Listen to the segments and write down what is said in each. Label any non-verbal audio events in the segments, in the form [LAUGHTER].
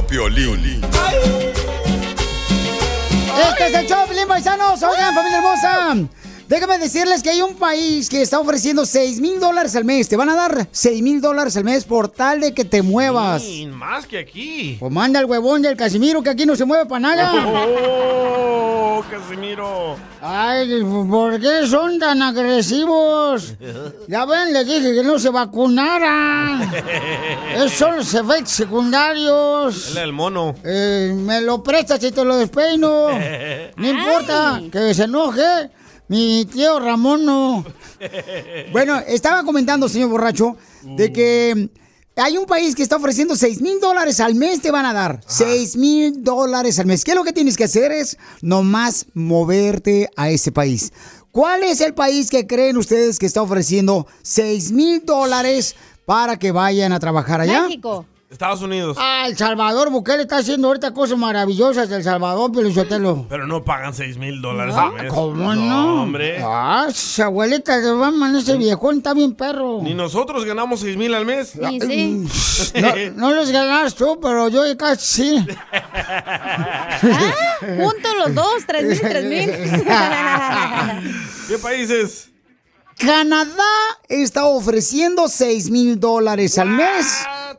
Vio Piolín. Este es el show, Pelín Paisanos. Oigan, familia hermosa. Déjame decirles que hay un país que está ofreciendo 6 mil dólares al mes. Te van a dar 6 mil dólares al mes por tal de que te muevas. Sí, más que aquí. Pues manda el huevón del Casimiro que aquí no se mueve para nada. [LAUGHS] Oh, Casimiro. Ay, ¿por qué son tan agresivos? Ya ven, les dije que no se vacunaran. Esos son los efectos secundarios. Él es el mono. Eh, me lo prestas y te lo despeino. [LAUGHS] No importa que se enoje. Mi tío Ramón no. [LAUGHS] Bueno, estaba comentando, señor borracho, de que hay un país que está ofreciendo 6 mil dólares al mes, te van a dar. 6 mil dólares al mes. ¿Qué es lo que tienes que hacer? Es nomás moverte a ese país. ¿Cuál es el país que creen ustedes que está ofreciendo 6 mil dólares para que vayan a trabajar allá? México. Estados Unidos. Ah, El Salvador, Bukele está haciendo ahorita cosas maravillosas del Salvador, Pelizotelo. Pero no pagan 6 mil dólares Ah, al mes. ¿Cómo no? hombre. Ah, esa abuelita de Batman, ese viejón está bien perro. Ni nosotros ganamos 6 mil al mes. Sí, sí. [LAUGHS] No, no les ganas tú, pero yo casi sí. [LAUGHS] Ah, juntos los dos, tres mil, tres mil. [LAUGHS] ¿Qué países? Canadá está ofreciendo 6 mil dólares al mes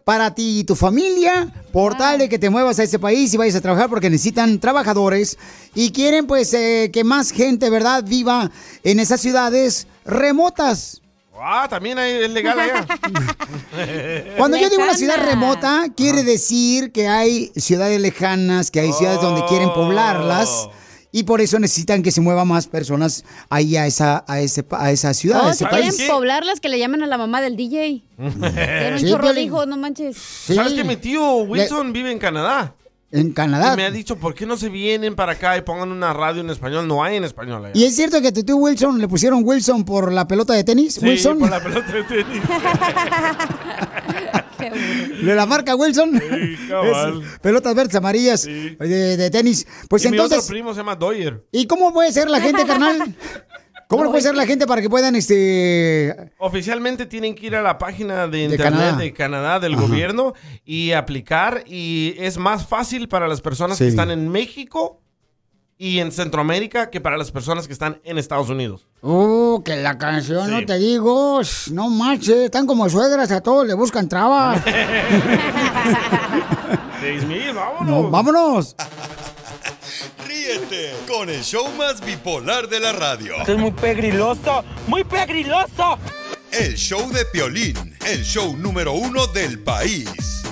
para ti y tu familia, por tal de que te muevas a ese país y vayas a trabajar porque necesitan trabajadores y quieren pues eh, que más gente, ¿verdad?, viva en esas ciudades remotas. Ah, también hay- es legal allá. [LAUGHS] Cuando yo digo una ciudad remota, quiere decir que hay ciudades lejanas, que hay ciudades donde quieren poblarlas. Y por eso necesitan que se muevan más personas ahí a esa, a ese, pa- a esa ciudad, a Oh, ese quieren poblarlas, que le llamen a la mamá del DJ. [LAUGHS] Tiene un Sí, chorro de Piolín. hijos, no manches. Sí, ¿Sabes que mi tío Wilson vive en Canadá? en Canadá. Y me ha dicho, ¿por qué no se vienen para acá y pongan una radio en español? No hay en español allá. ¿Y es cierto que a tu tío Wilson le pusieron Wilson por la pelota de tenis? Sí, Wilson. por la pelota de tenis. [LAUGHS] [LAUGHS] De la marca Wilson. Sí, [LAUGHS] cabal. Es pelotas verdes, amarillas Sí. de, de tenis. Pues y mi entonces. otro primo se llama Doyer. ¿Y cómo puede ser la gente, carnal? [LAUGHS] ¿Cómo puede ser la gente para que puedan este Oficialmente tienen que ir a la página de De internet Canadá. de Canadá, del Ajá. gobierno, y aplicar. Y es más fácil para las personas Sí. que están en México y en Centroamérica que para las personas que están en Estados Unidos. Uh, que la canción, Sí. no te digo, no marches, están como suegras, a todos le buscan trabas. [LAUGHS] Seis mil, vámonos. No, vámonos. Ríete con el show más bipolar de la radio. es muy pegriloso, muy pegriloso. El show de Piolín, el show número uno del país.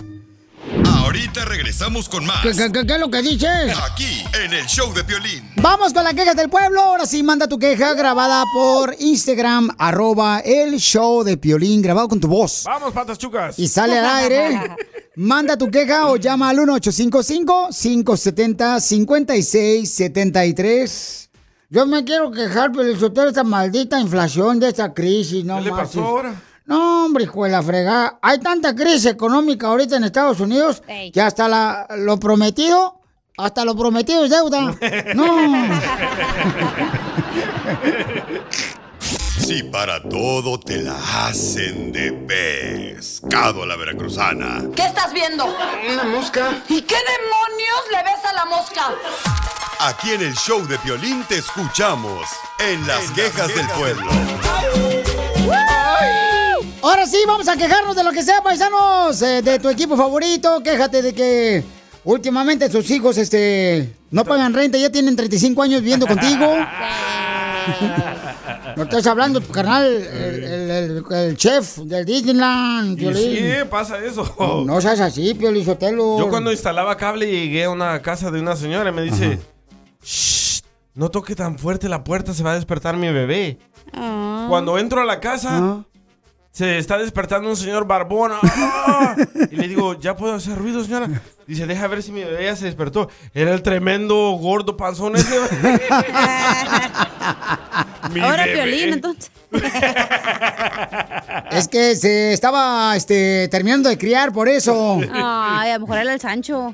Ahorita regresamos con más. ¿Qué, qué- qué- qué es lo que dices? Aquí, en el show de Piolín. Vamos con las quejas del pueblo. Ahora sí, manda tu queja grabada por Instagram, arroba el show de Piolín, grabado con tu voz. Vamos, patas chucas. Y sale al aire. Manda tu queja o llama al 1855-570-5673. Yo me quiero quejar, pero de esta maldita inflación, de esta crisis, no ¿Qué le pasó ahora? No, hombre, hijo de la fregada. Hay tanta crisis económica ahorita en Estados Unidos Ey. que hasta la, lo prometido, hasta lo prometido es deuda. No. [LAUGHS] Si para todo te la hacen de pescado a la veracruzana. ¿Qué estás viendo? Una mosca. ¿Y qué demonios le ves a la mosca? Aquí en el show de Piolín te escuchamos en las quejas del pueblo. Ahora sí, vamos a quejarnos de lo que sea, paisanos. eh, de tu equipo favorito. Quéjate de que últimamente tus hijos este, no pagan renta, ya tienen 35 años viviendo contigo. [LAUGHS] No estás hablando, tu carnal, el, el- el- el chef del Disneyland, Y sí, pasa eso. No, no seas así, Piolín Sotelo. Yo cuando instalaba cable llegué a una casa de una señora y me dice, "Shh, no toque tan fuerte la puerta, se va a despertar mi bebé. Cuando entro a la casa, se está despertando un señor barbón. ¡Ah! Y le digo, ¿ya puedo hacer ruido, señora? Dice, deja ver si mi bebé ya se despertó. Era el tremendo gordo panzón ese. [LAUGHS] Mi Ahora bebé. violín, entonces. [LAUGHS] Es que se estaba este, terminando de criar, por eso. Ay, a lo mejor era el Sancho.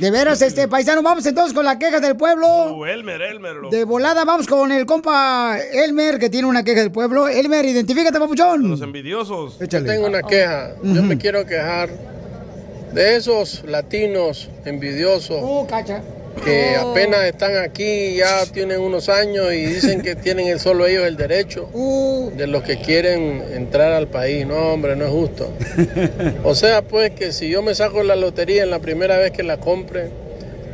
De veras, este paisano, vamos entonces con la queja del pueblo. Uh, Elmer, Elmer. lo- De volada, vamos con el compa Elmer, que tiene una queja del pueblo. Elmer, identifícate, papuchón. Los envidiosos. Yo tengo una queja. Yo me quiero quejar de esos latinos envidiosos Oh, cacha. Que apenas están aquí, ya tienen unos años y dicen que tienen el solo ellos el derecho [LAUGHS] Uh. de los que quieren entrar al país. No, hombre, no es justo. [LAUGHS] O sea, pues que si yo me saco la lotería en la primera vez que la compre,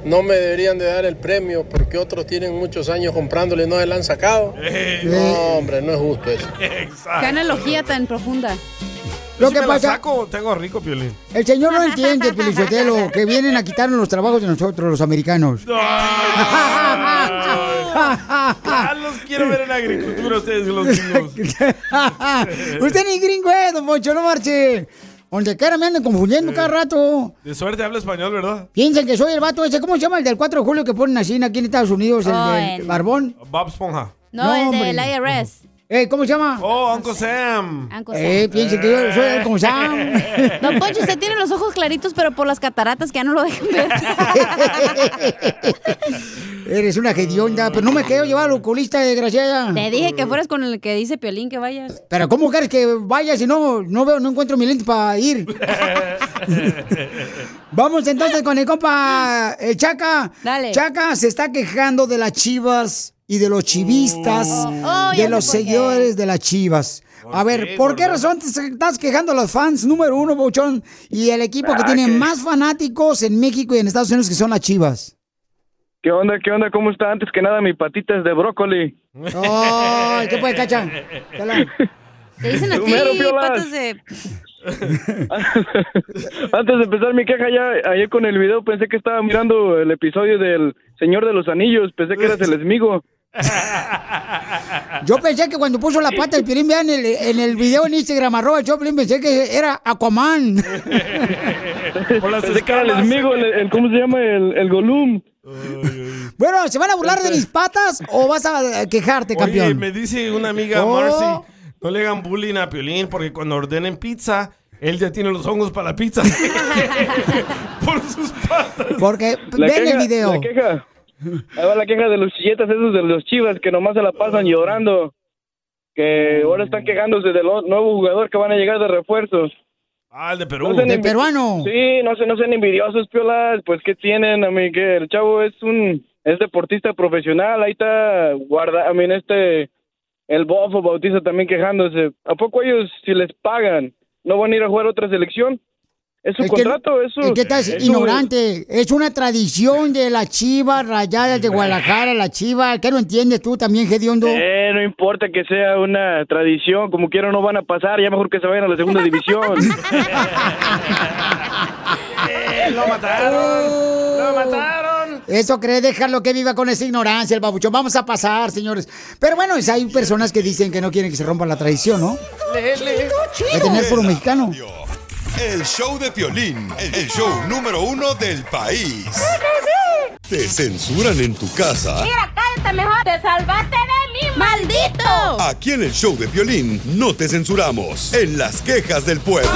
no me deberían de dar el premio porque otros tienen muchos años comprándole y no se la han sacado. No, hombre, no es justo eso. [LAUGHS] Qué analogía tan profunda. Lo Si que me la pasa- saco, tengo rico, Piolín. El señor no entiende, Pelichotelo, que vienen a quitarnos los trabajos de nosotros, los americanos. Ah, los quiero ver en la agricultura ustedes, los gringos. [LAUGHS] Usted ni gringo es, don Poncho, no marche. Donde quiera me andan confundiendo cada rato. De suerte habla español, ¿verdad? Piensan que soy el vato ese, ¿cómo se llama? El del 4 de julio que ponen así aquí en Estados Unidos, el Oh, del el- barbón. Bob Esponja. No, el hombre. del IRS. Eh, ¿Cómo se llama? Oh, Uncle Sam. Uncle Sam. Eh, piensen que yo soy el como Sam. [LAUGHS] Don Poncho, usted tiene los ojos claritos, pero por las cataratas que ya no lo dejan ver. [LAUGHS] Eres una hedionda, pero no me quiero llevar al oculista, desgraciada. Te dije que fueras con el que dice Piolín que vayas. Pero ¿cómo quieres que vaya si no, no veo, no encuentro mi lente para ir? [LAUGHS] Vamos entonces con el compa el Chaca. Dale. Chaca se está quejando de las chivas y de los chivistas, Oh, ya de los seguidores de las chivas. A ver, qué, ¿por qué razón te estás quejando a los fans número uno, Bouchón? Y el equipo que tiene más fanáticos en México y en Estados Unidos que son las chivas. ¿Qué onda? ¿Qué onda? ¿Cómo está? Antes que nada, mi patita es de brócoli. ¡Ay, qué puede, cacha! [LAUGHS] Te dicen a ti Primero, Piolas. patas de... [LAUGHS] Antes de empezar mi queja, ya ayer con el video pensé que estaba mirando el episodio del Señor de los Anillos. Pensé que eras el esmigo. [LAUGHS] Yo pensé que cuando puso la pata el Piolín, vean en el, en el video en Instagram, arroba Choplin, pensé que era Aquaman. [LAUGHS] Pensé que era el esmigo, el, el- ¿cómo se llama? El, el Golum. bueno, ¿se van a burlar de mis patas o vas a quejarte, Oye, campeón? me dice una amiga, Oh. Marcy, no le hagan bullying a Piolín porque cuando ordenen pizza, él ya tiene los hongos para la pizza. [LAUGHS] Por sus patas. Porque La ven queja, el video. La queja. Ahí va la queja de los chilletas esos de los chivas que nomás se la pasan llorando. Que ahora están quejándose del o- nuevo jugador que van a llegar de refuerzos. Ah, el de Perú. No sean De envi- peruano. Sí, no se no sean envidiosos, piolas. Pues, ¿qué tienen? A mí, que el chavo es un... Es deportista profesional. Ahí está guarda... A mí, este... El Bofo Bautiza también quejándose. ¿A poco ellos, si les pagan, no van a ir a jugar a otra selección? Es su Es que- contrato, eso. Es que estás ignorante. Es una tradición de las chivas rayadas de Guadalajara, la chiva. ¿Qué no entiendes tú también, Gediondo? Eh, no importa que sea una tradición, como quiera no van a pasar, ya mejor que se vayan a la segunda división. [LAUGHS] Eh, lo mataron. Lo mataron. Eso cree dejarlo que viva con esa ignorancia, el babuchón. Vamos a pasar, señores. Pero bueno, es- hay personas que dicen que no quieren que se rompa la tradición, ¿no? De tener puro mexicano. El show de Piolín, el show número uno del país. ¿Te censuran en tu casa? cállate mejor. Te salvaste de mí, maldito. Aquí en el show de Piolín no te censuramos. En las quejas del pueblo.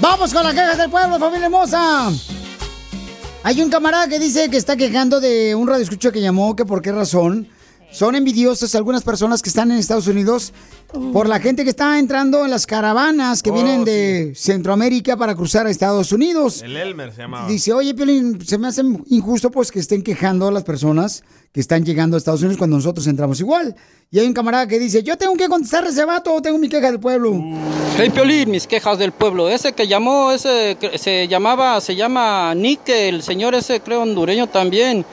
Vamos con las quejas del pueblo, familia hermosa. Hay un camarada que dice que está quejando de un radio escucha que llamó, que por qué razón son envidiosos algunas personas que están en Estados Unidos por la gente que está entrando en las caravanas que Oh, vienen de Centroamérica para cruzar a Estados Unidos. El Elmer se llamaba. Dice, oye, Piolín, se me hace injusto pues que estén quejando a las personas que están llegando a Estados Unidos cuando nosotros entramos igual. Y hay un camarada que dice, yo tengo que contestar ese vato, tengo mi queja del pueblo. Hey Piolín, mis quejas del pueblo. Ese que llamó, ese que se llamaba, se llama Nick, el señor ese creo hondureño también.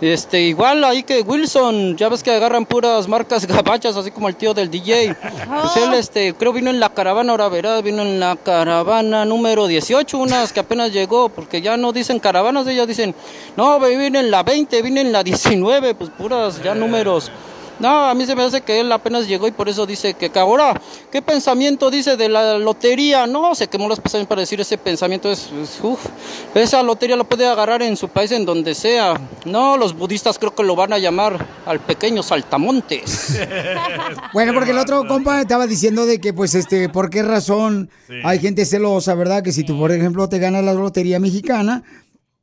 Este, igual ahí que Wilson, ya ves que agarran puras marcas [LAUGHS] gabachas, así como el tío del DJ. Pues él, este, creo vino en la caravana, ahora verás, vino en la caravana número 18, unas que apenas llegó, porque ya no dicen caravanas, ellas dicen, no, vine en la 20, vine en la 19, pues puras ya números. No, a mí se me hace que él apenas llegó y por eso dice que, que ahora, ¿qué pensamiento dice de la lotería? No, se quemó los pensamientos para decir ese pensamiento. Es, es- uf, esa lotería lo puede agarrar en su país, en donde sea. No, los budistas creo que lo van a llamar al pequeño saltamontes. [LAUGHS] Bueno, porque el otro compa estaba diciendo de que, pues, este, ¿por qué razón hay gente celosa, verdad? Que si tú, por ejemplo, te ganas la lotería mexicana,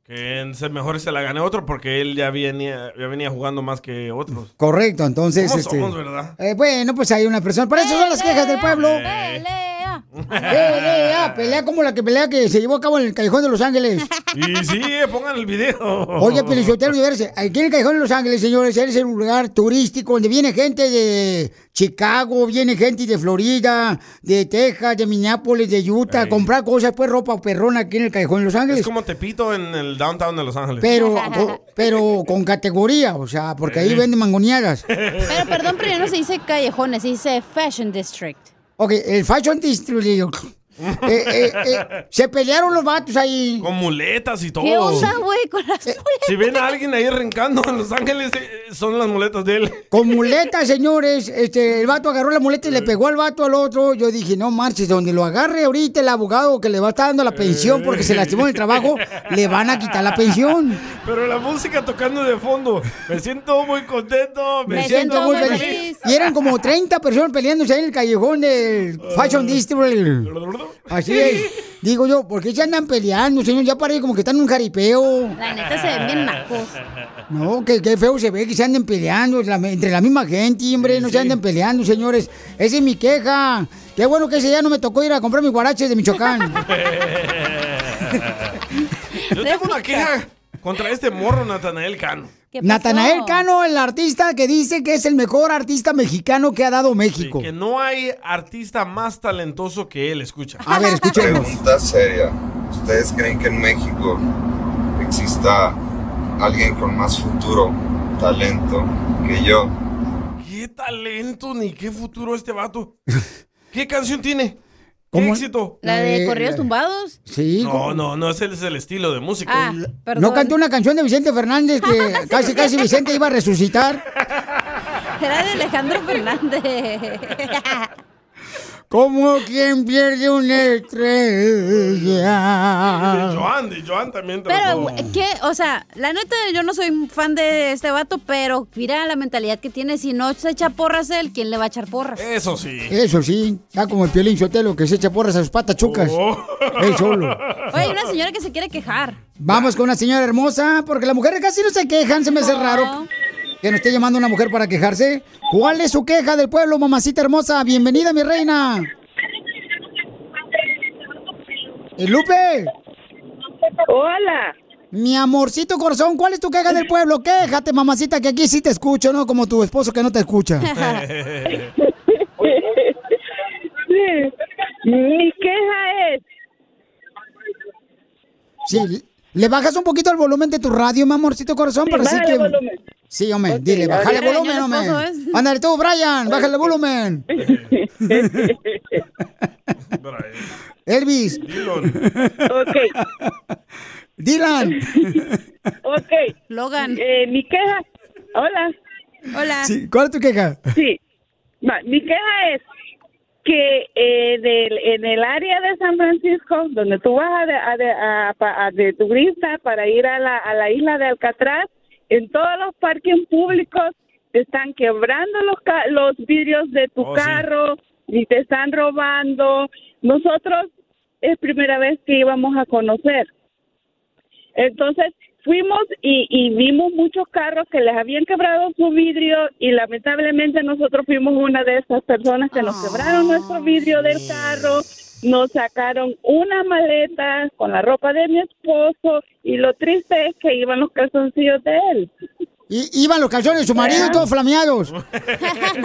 Que se- mejor se la gane otro porque él ya venía, ya venía jugando más que otros. correcto, entonces, ¿Cómo este... somos, verdad? eh, bueno, pues hay una persona, para eso son las quejas del pueblo. Pelea. Pelea, pelea como la que pelea que se llevó a cabo en el Callejón de Los Ángeles. Y sí, pongan el video. Oye, veras, aquí en el Callejón de Los Ángeles, señores, es un lugar turístico donde viene gente de Chicago, viene gente de Florida, de Texas, de Minneapolis, de Utah, a comprar cosas, pues ropa perrona aquí en el Callejón de Los Ángeles. Es como Tepito en el downtown de Los Ángeles. Pero, pero con categoría, o sea, porque ahí venden mangoneadas. Pero perdón, pero ya no se dice callejones, se dice Fashion District. Ok, el Fashion District. Eh, eh, eh, se pelearon los vatos ahí. Con muletas y todo. ¿Qué onda, güey, con las Si ven a alguien ahí rencando en Los Ángeles, eh, son las muletas de él. Con muletas, señores. Este, el vato agarró la muleta y le pegó al vato al otro. Yo dije, no marches, donde lo agarre ahorita el abogado que le va a estar dando la pensión porque se lastimó en el trabajo, le van a quitar la pensión. Pero la música tocando de fondo. Me siento muy contento. Me siento muy feliz. Y eran como 30 personas peleándose ahí en el callejón del Fashion District. Así es. Digo yo, ¿por qué se andan peleando, señor? Ya parece como que están en un jaripeo. La neta se ven bien nacos. No, que qué feo se ve que se anden peleando entre la misma gente, hombre, no se anden peleando, señores. Esa es mi queja. Qué bueno que ese día no me tocó ir a comprar mis guaraches de Michoacán. [LAUGHS] Yo tengo una queja contra este morro Natanael Cano. Natanael Cano, el artista que dice que es el mejor artista mexicano que ha dado México. Que no hay artista más talentoso que él, escucha. A ver, escuchemos. Pregunta seria. ¿Ustedes creen que en México exista alguien con más futuro, talento que yo? ¿Qué talento ni qué futuro este vato? ¿Qué canción tiene? ¿Qué ¿Cómo? éxito? ¿La de corridos tumbados? Sí. No, no, no, ese es el estilo de música. Ah, perdón. ¿No cantó una canción de Vicente Fernández que [LAUGHS] casi, casi Vicente iba a resucitar? [LAUGHS] Era de Alejandro Fernández. [LAUGHS] Como quien pierde una estrella. Joan, de Joan también Pero. ¿qué? O sea, la neta, yo no soy fan de este vato, pero mira la mentalidad que tiene. Si no se echa porras él, ¿quién le va a echar porras? Eso sí. Eso sí, está como el Piolín Sotelo que se echa porras a sus patas chucas. Oh. [LAUGHS] Él solo. Oye, hay una señora que se quiere quejar. Vamos con una señora hermosa, porque las mujeres casi no se quejan, se me hace raro que nos esté llamando una mujer para quejarse. ¿Cuál es su queja del pueblo, mamacita hermosa? Bienvenida, mi reina. ¿Y Lupe? Hola. Mi amorcito corazón, ¿cuál es tu queja del pueblo? Quéjate, mamacita, que aquí sí te escucho, ¿no? Como tu esposo que no te escucha. [LAUGHS] Mi queja es, Sí, ¿le bajas un poquito el volumen de tu radio, mi amorcito corazón? Sí, para así bájale que... volumen. Sí, hombre, Ok, dile, bájale ver. volumen, el hombre. ¿ves? Ándale tú, Brian, bájale volumen. [LAUGHS] [LAUGHS] Elvis. ok, Dylan. [LAUGHS] ok. Logan. Eh, mi queja, hola. Hola. Sí, ¿Cuál es tu queja? Sí, Va, mi queja es que eh, del- en el área de San Francisco, donde tú vas a de, a de- a- de turista para ir a la, a la isla de Alcatraz, en todos los parques públicos te están quebrando los, los vidrios de tu Oh, sí. carro y te están robando. Nosotros es primera vez que íbamos a conocer. Entonces, fuimos y, y vimos muchos carros que les habían quebrado su vidrio y lamentablemente nosotros fuimos una de esas personas que nos quebraron nuestro vidrio del carro, nos sacaron una maleta con la ropa de mi esposo y lo triste es que iban los calzoncillos de él. Y, iban los calzones de su marido todos flameados. [LAUGHS]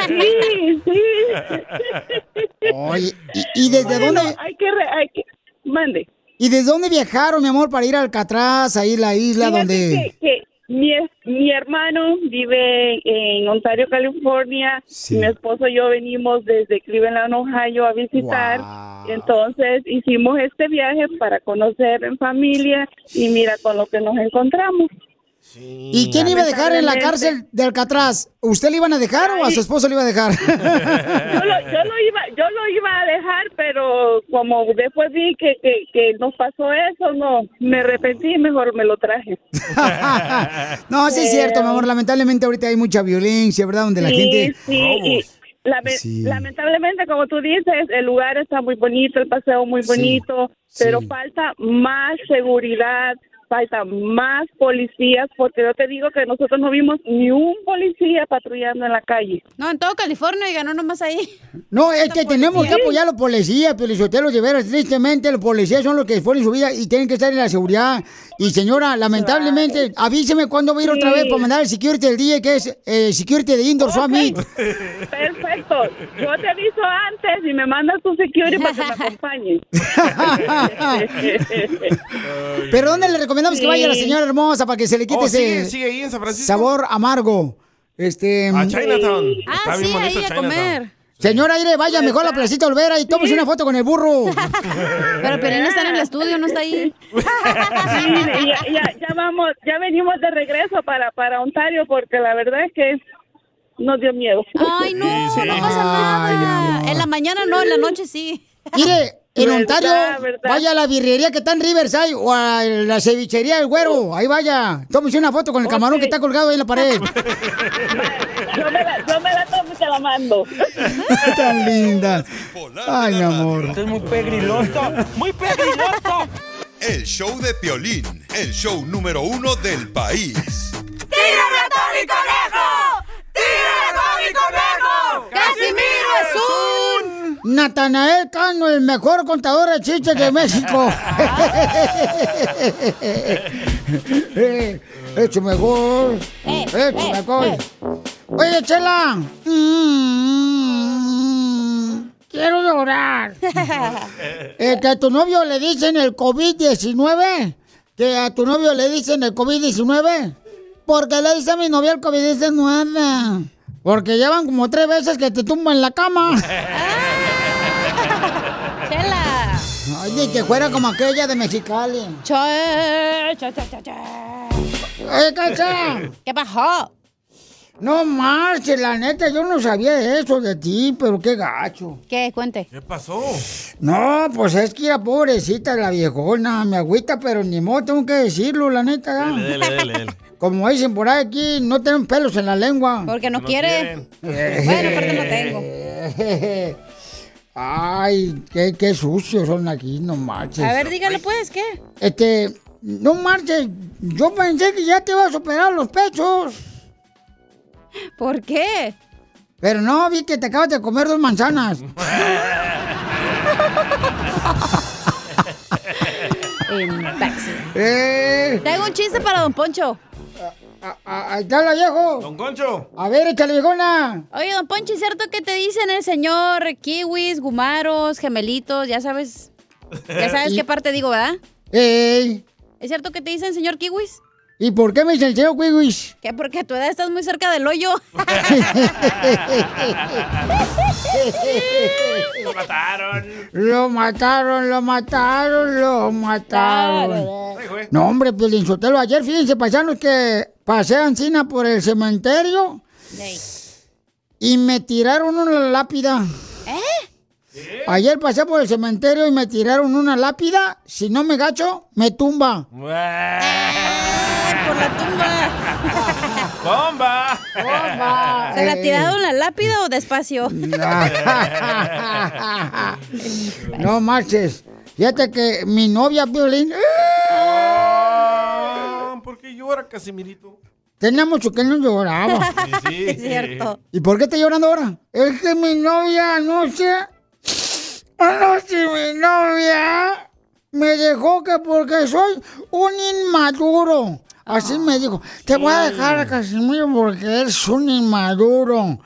Sí, sí. Oye, ¿y, y desde Bueno, dónde? Hay que, re- hay que, mande. ¿Y desde dónde viajaron, mi amor, para ir a Alcatraz, ahí la isla Fíjate donde... que, que mi, mi hermano vive en Ontario, California. Mi esposo y yo venimos desde Cleveland, Ohio a visitar. Entonces hicimos este viaje para conocer en familia y mira con lo que nos encontramos. ¿Y quién iba a dejar en la cárcel de Alcatraz? ¿Usted le iban a dejar o a su esposo le iba a dejar? [LAUGHS] Yo lo, yo lo iba yo lo iba a dejar, pero como después vi que, que, que nos pasó eso, no, me arrepentí y mejor me lo traje. [LAUGHS] no, sí es cierto, mi amor. Lamentablemente ahorita hay mucha violencia, ¿verdad? Donde la Sí, gente... sí, lame- Sí. lamentablemente, como tú dices, el lugar está muy bonito, el paseo muy bonito, pero falta más seguridad, falta más policías, porque yo te digo que nosotros no vimos ni un policía patrullando en la calle. No, en todo California y ganó nomás ahí. No, es que tenemos que apoyar a los policías, pero de veras, tristemente, los policías son los que ponen su vida y tienen que estar en la seguridad. Y señora, lamentablemente, avíseme cuándo va a ir otra vez para mandar el security del día, que es eh, security de Indoor Summit. Perfecto, yo te aviso antes y me mandas tu security para que me [LAUGHS] acompañe. [LAUGHS] Pero ¿dónde le recomendamos que Sí. vaya la señora hermosa para que se le quite Oh, ese sigue, sigue ahí en San Francisco. sabor amargo? Este... A Chinatown. Ah, Está bien bonito Chinatown. Señora Aire, vaya mejor a la placita Olvera y tómese una foto con el burro. [LAUGHS] Pero Pelín está en el estudio, no está ahí. Sí, ya, ya, ya vamos, ya venimos de regreso para, para Ontario porque la verdad es que nos dio miedo. Ay, no, no pasa nada. En la mañana no, en la noche sí. Mire, en Verdad, Ontario, verdad. vaya a la birrería que está en Riverside o a la cevichería del güero. Ahí vaya. Tómese una foto con el camarón que está colgado ahí en la pared. [LAUGHS] Yo me la, yo me la tomo y te la mando. [LAUGHS] Tan linda. Ay, mi amor. Esto es muy pegriloso, muy pegriloso. El show de Piolín, el show número uno del país. ¡Tírame a Tony Conejo! ¡Tírame a Tony Conejo! ¡Casimiro es un... Natanael Cano, el mejor contador de chistes de México. Hecho mejor. Hecho mejor. Oye, Chela. Mm, quiero llorar. [LAUGHS] Eh, que a tu novio le dicen el COVID-19. Que a tu novio le dicen el COVID-19. ¿Por qué le dice a mi novia el COVID-19? Porque llevan como tres veces que te tumban en la cama. [LAUGHS] Ni que fuera como aquella de Mexicali. Che, che, che, che, che. ¡Eh, cacha! ¿Qué pasó? No marches, la neta, yo no sabía eso de ti, pero qué gacho. ¿Qué? Cuente. ¿Qué pasó? No, pues es que era pobrecita la viejona, me agüita, pero ni modo, tengo que decirlo, la neta. ¿ya? Dele, dele, dele, dele. Como dicen por ahí aquí, no tienen pelos en la lengua. Porque no, No quiere. quieren. Bueno, aparte no tengo. [LAUGHS] Ay, qué, qué sucios son aquí, no marches. A ver, dígale pues, ¿qué? Este, no marches, yo pensé que ya te ibas a operar los pechos. ¿Por qué? Pero no, vi que te acabas de comer dos manzanas. [LAUGHS] Imbécil. Eh, Tengo un chiste para Don Poncho. A- ahí está la viejo. Don Concho. A ver, échale, viejona. Oye, Don Poncho, ¿es cierto que te dicen el señor kiwis, gumaros, gemelitos? Ya sabes. Ya [LAUGHS] sabes qué parte digo, ¿verdad? Ey, ¿Es cierto que te dicen señor kiwis? ¿y por qué me dice el señor Wiwis? Que porque a tu edad estás muy cerca del hoyo. [LAUGHS] Lo mataron. Lo mataron, lo mataron, lo mataron. No, hombre, Piolín Sotelo, ayer fíjense, paisanos, que pasé Encina por el cementerio y me tiraron una lápida. ¿Eh? Ayer pasé por el cementerio y me tiraron una lápida. Si no me gacho, me tumba. Por la tumba. [LAUGHS] ¡Bomba! ¡Bomba! ¿Se la Eh. tiraron la lápida o despacio? [LAUGHS] No marches. Fíjate que mi novia, Violín. Ah, ¿Por qué llora, Casimirito? Tenía mucho que no lloraba. [LAUGHS] Sí, sí. Es cierto. ¿Y por qué está llorando ahora? Es que mi novia anoche, anoche mi novia me dejó que porque soy un inmaduro. Así me dijo, te voy a dejar a Casimiro porque eres un inmaduro.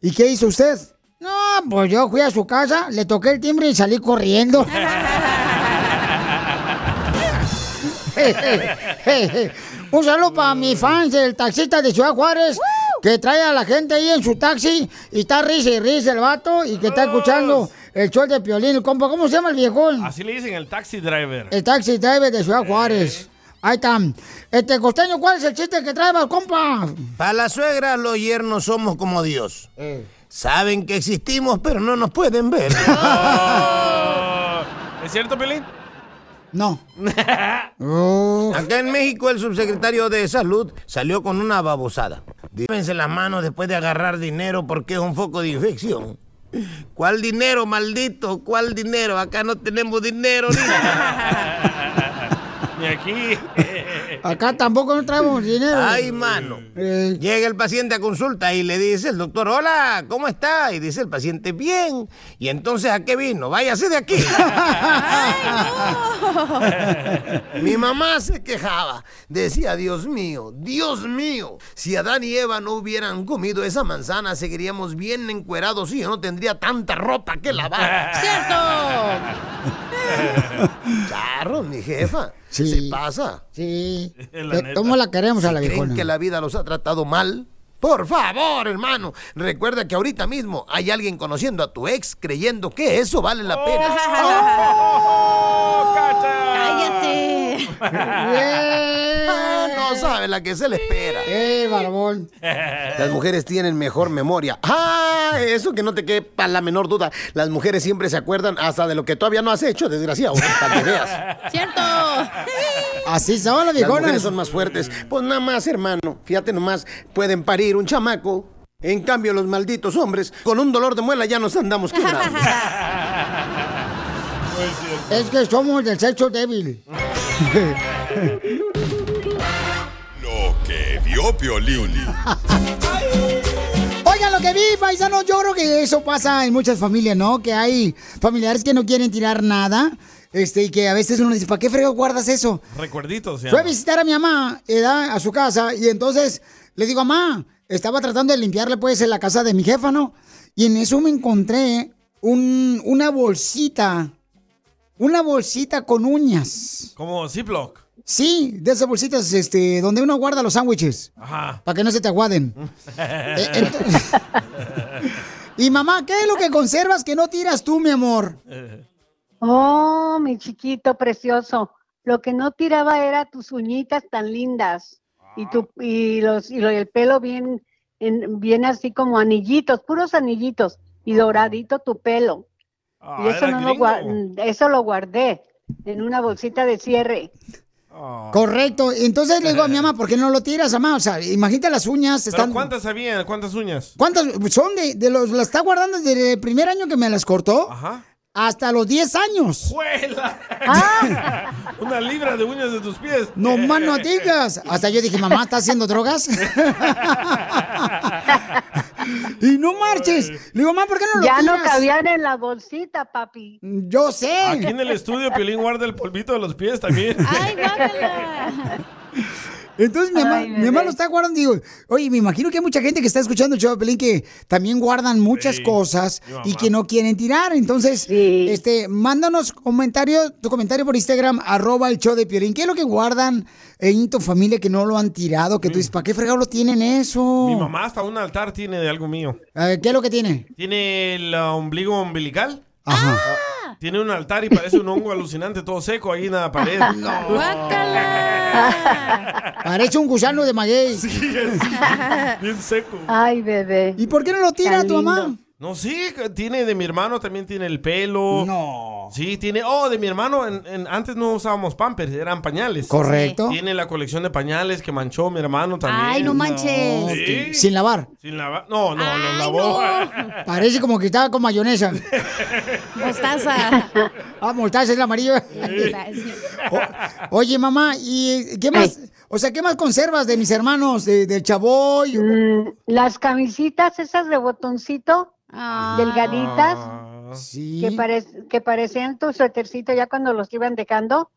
¿Y qué hizo usted? No, pues yo fui a su casa, le toqué el timbre y salí corriendo. [LAUGHS] [LAUGHS] [LAUGHS] Un saludo para mis fans del taxista de Ciudad Juárez, que trae a la gente ahí en su taxi y está risa y risa el vato y que está escuchando el show de Piolín. El compa, ¿cómo se llama el viejón? Así le dicen el taxi driver. El taxi driver de Ciudad Juárez. Ahí está. Este costeño, ¿cuál es el chiste que trae, compa? Para la suegra, los yernos somos como Dios. Saben que existimos, pero no nos pueden ver. [LAUGHS] Oh. ¿Es cierto, Pelín? No. [LAUGHS] Acá en México el subsecretario de Salud salió con una babosada. Dívense las manos después de agarrar dinero porque es un foco de infección. ¿Cuál dinero, maldito? ¿Cuál dinero? Acá no tenemos dinero ni [LAUGHS] Ni aquí. Acá tampoco no traemos dinero. Ay, mano. Llega el paciente a consulta y le dice el doctor, hola, ¿cómo está? Y dice el paciente, bien. Y entonces, ¿a qué vino? Váyase de aquí. [LAUGHS] Mi mamá se quejaba. Decía, Dios mío, Dios mío, si Adán y Eva no hubieran comido esa manzana, seguiríamos bien encuerados y yo no tendría tanta ropa que lavar. ¡Cierto! [LAUGHS] Charro, mi jefa. Sí. Se pasa. Sí. [LAUGHS] La. ¿Cómo la queremos a la Si ¿Creen viejona? que la vida los ha tratado mal? Por favor, hermano, recuerda que ahorita mismo hay alguien conociendo a tu ex creyendo que eso vale la pena. [LAUGHS] [LAUGHS] Ah, no sabe la que se le espera. ¡Eh, barbón! Las mujeres tienen mejor memoria. ¡Ah! Eso que no te quepa la menor duda. Las mujeres siempre se acuerdan hasta de lo que todavía no has hecho, desgraciado. [LAUGHS] Para que veas. ¡Cierto! Así son las Las viejonas. mujeres son más fuertes. Pues nada más, hermano. Fíjate nomás, pueden parir un chamaco. En cambio, los malditos hombres, con un dolor de muela ya nos andamos quebrando. Es que somos del sexo débil. [LAUGHS] [LAUGHS] Lo que vio Piolín. Oigan, lo que vi, paisano, yo creo que eso pasa en muchas familias, ¿no? Que hay familiares que no quieren tirar nada. Este, y que a veces uno dice, ¿para qué frego guardas eso? Recuerditos, se Fui a visitar a mi mamá, ¿verdad? a su casa, y entonces le digo, mamá, estaba tratando de limpiarle pues en la casa de mi jefa, ¿no? Y en eso me encontré un- una bolsita, una bolsita con uñas. Como Ziploc. Sí, de esas bolsitas, este, donde uno guarda los sándwiches, Ajá. para que no se te aguaden. [LAUGHS] Eh, [LAUGHS] y mamá, ¿qué es lo que conservas que no tiras tú, mi amor? Oh, mi chiquito precioso. Lo que no tiraba era tus uñitas tan lindas y tu y los y el pelo bien en- bien así como anillitos, puros anillitos y doradito tu pelo. Y eso era no lo eso lo guardé en una bolsita de cierre. Correcto. Entonces le digo a mi [LAUGHS] mamá, ¿por qué no lo tiras, mamá? O sea, imagínate las uñas, ¿Pero están... cuántas había? ¿Cuántas uñas? ¿Cuántas son de, de los, las está guardando desde el primer año que me las cortó? Ajá. Hasta los 10 años. Ah. [LAUGHS] Una libra de uñas de tus pies. No más no [LAUGHS] digas. Hasta yo dije, mamá, ¿estás haciendo drogas? [LAUGHS] y no marches. Le digo, mamá, ¿por qué no lo Ya no cabían en la bolsita, papi. Yo sé. Aquí en el estudio, Piolín guarda el polvito de los pies también. ¡Ay, guácala! [LAUGHS] Entonces mi mamá, Ay, mi mamá lo está guardando. Digo, oye, me imagino que hay mucha gente que está escuchando el show de Pelín que también guardan muchas cosas y que no quieren tirar. Entonces, este, mándanos comentario, tu comentario por Instagram, arroba el show de Piolín. ¿Qué es lo que guardan en tu familia que no lo han tirado? Que tú dices, ¿para qué fregado lo tienen eso? Mi mamá hasta un altar tiene de algo mío. Eh, ¿Qué es lo que tiene? Tiene el uh, ombligo umbilical. Ajá. Ah, Tiene un altar y parece un hongo alucinante todo seco ahí en la pared. [LAUGHS] [LAUGHS] Parece un gusano de maguey. Bien seco. Ay, bebé. ¿Y por qué no lo tira tu mamá? No, sí, tiene de mi hermano, también tiene el pelo. No. Sí, tiene. Oh, de mi hermano, en- en- antes no usábamos pampers, eran pañales. Correcto. Tiene la colección de pañales que manchó mi hermano también. Ay, no manches. Sí. Sin lavar. Sin lavar. No, no, lo lavó. [LAUGHS] Parece como que estaba con mayonesa. [LAUGHS] Mostaza. Ah, mostaza es la amarilla. Oye, mamá, ¿y qué más? O sea, ¿qué más conservas de mis hermanos, de, del chavoy? Mm, las camisitas esas de botoncito, Ah. delgaditas, Sí. que, parec- que parecían tu suétercito ya cuando los iban dejando,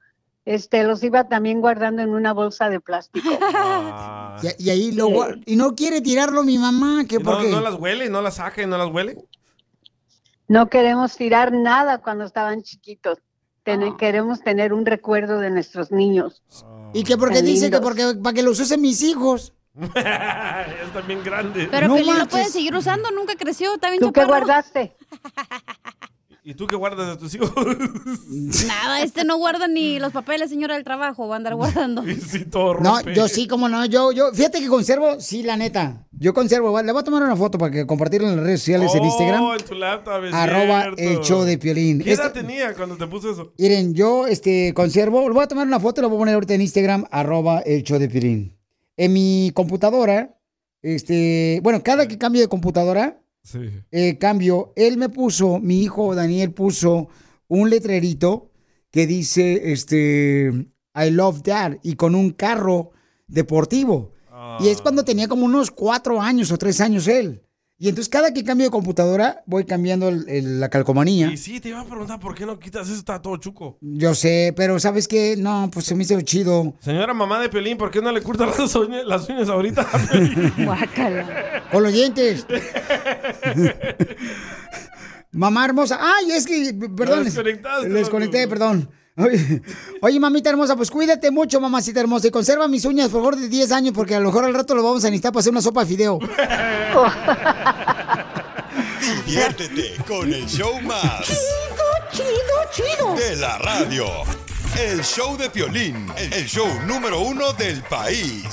este, los iba también guardando en una bolsa de plástico. [LAUGHS] Y, y ahí lo y no quiere tirarlo mi mamá, que ¿Y por no, qué? no las huele? ¿No las y no las huele? No queremos tirar nada cuando estaban chiquitos. Ten- Queremos tener un recuerdo de nuestros niños. Y que porque Tan dice que lindos. porque para que los usen mis hijos. [LAUGHS] es también grande. Pero No lo manches. puede seguir usando, nunca creció, está bien ¿Tú qué chaparro. guardaste? [LAUGHS] ¿Y tú qué guardas de tus hijos? [LAUGHS] Nada, este no guarda ni los papeles, señora del trabajo, va a andar guardando. [LAUGHS] sí, todo No, yo sí, como no, yo, yo, fíjate que conservo, sí, la neta, yo conservo, le voy a tomar una foto para que compartirla en las redes sociales en Instagram, Oh, en tu laptop, es arroba cierto. el show de Piolín. ¿Qué edad Este- tenía cuando te puse eso? Miren, yo este, conservo, le voy a tomar una foto y la voy a poner ahorita en Instagram, arroba el show de Piolín. En mi computadora, este, bueno, cada que cambio de computadora, Sí. eh, cambio, él me puso, mi hijo Daniel puso un letrerito que dice, este, I love dad, y con un carro deportivo. Y es cuando tenía como unos cuatro años o tres años él. Y entonces cada que cambio de computadora, voy cambiando el- el- la calcomanía. Y sí, te iba a preguntar por qué no quitas eso, está todo chuco. Yo sé, pero ¿sabes qué? No, pues se me hizo chido. Señora mamá de Pelín, ¿por qué no le cortas [LAUGHS] las uñas, las uñas ahorita? [LAUGHS] Con los dientes. [LAUGHS] Mamá hermosa. Ay, es que, perdón. Desconectaste, Les conecté, perdón. Oye, oye, mamita hermosa, pues cuídate mucho, mamacita hermosa, y conserva mis uñas por favor de 10 años, porque a lo mejor al rato lo vamos a necesitar para hacer una sopa de fideo. Diviértete con el show más. Chido, chido, chido. De la radio. El show de Piolín, el show número uno del país.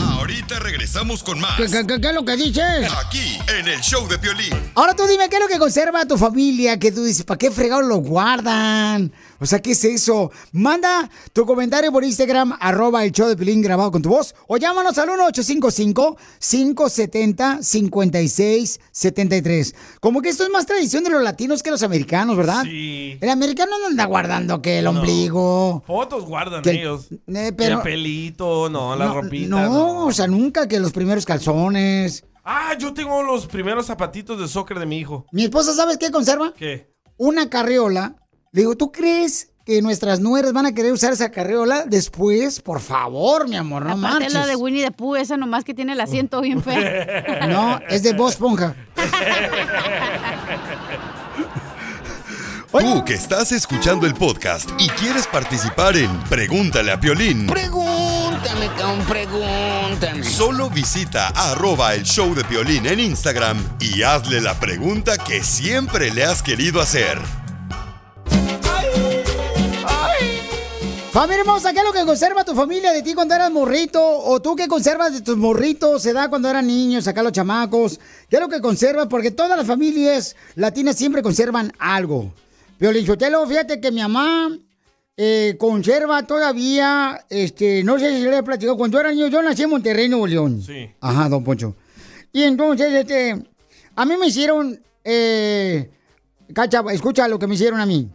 Ahorita regresamos con más. ¿Qué, qué- qué- qué es lo que dices? Aquí, en el show de Piolín. Ahora tú dime, ¿qué es lo que conserva tu familia? Que tú dices, ¿para qué fregado lo guardan? O sea, ¿qué es eso? Manda tu comentario por Instagram, arroba el show de Pilín grabado con tu voz, o llámanos al 1-855-570-5673. Como que esto es más tradición de los latinos que los americanos, ¿verdad? Sí. El americano no anda guardando que el No. ombligo. Fotos guardan Que- ellos. Eh, pero- El pelito, no, la no, ropita. no, no. o sea, nunca que los primeros calzones. Ah, yo tengo los primeros zapatitos de soccer de mi hijo. Mi esposa, ¿sabes qué conserva? ¿Qué? una carriola. Le digo, ¿tú crees que nuestras nueras van a querer usar esa carriola después? Por favor, mi amor, no Aparte marches. la de Winnie the Pooh, esa nomás que tiene el asiento bien feo. [LAUGHS] No, es de Bob Esponja. Tú que estás escuchando el podcast y quieres participar en Pregúntale a Piolín. Pregúntame, cabrón, pregúntame. Solo visita arroba el show de Piolín en Instagram y hazle la pregunta que siempre le has querido hacer. Familia hermosa, ¿qué es lo que conserva tu familia de ti cuando eras morrito? ¿O tú qué conservas de tus morritos, se da cuando eran niños, acá los chamacos? ¿Qué es lo que conservas? Porque todas las familias latinas siempre conservan algo. Piolichotelo, fíjate que mi mamá eh, conserva todavía, este, no sé si le he platicado, cuando yo era niño, yo nací en Monterrey, Nuevo León. Sí. Ajá, don Poncho. Y entonces, este, a mí me hicieron, eh, cacha, escucha lo que me hicieron a mí.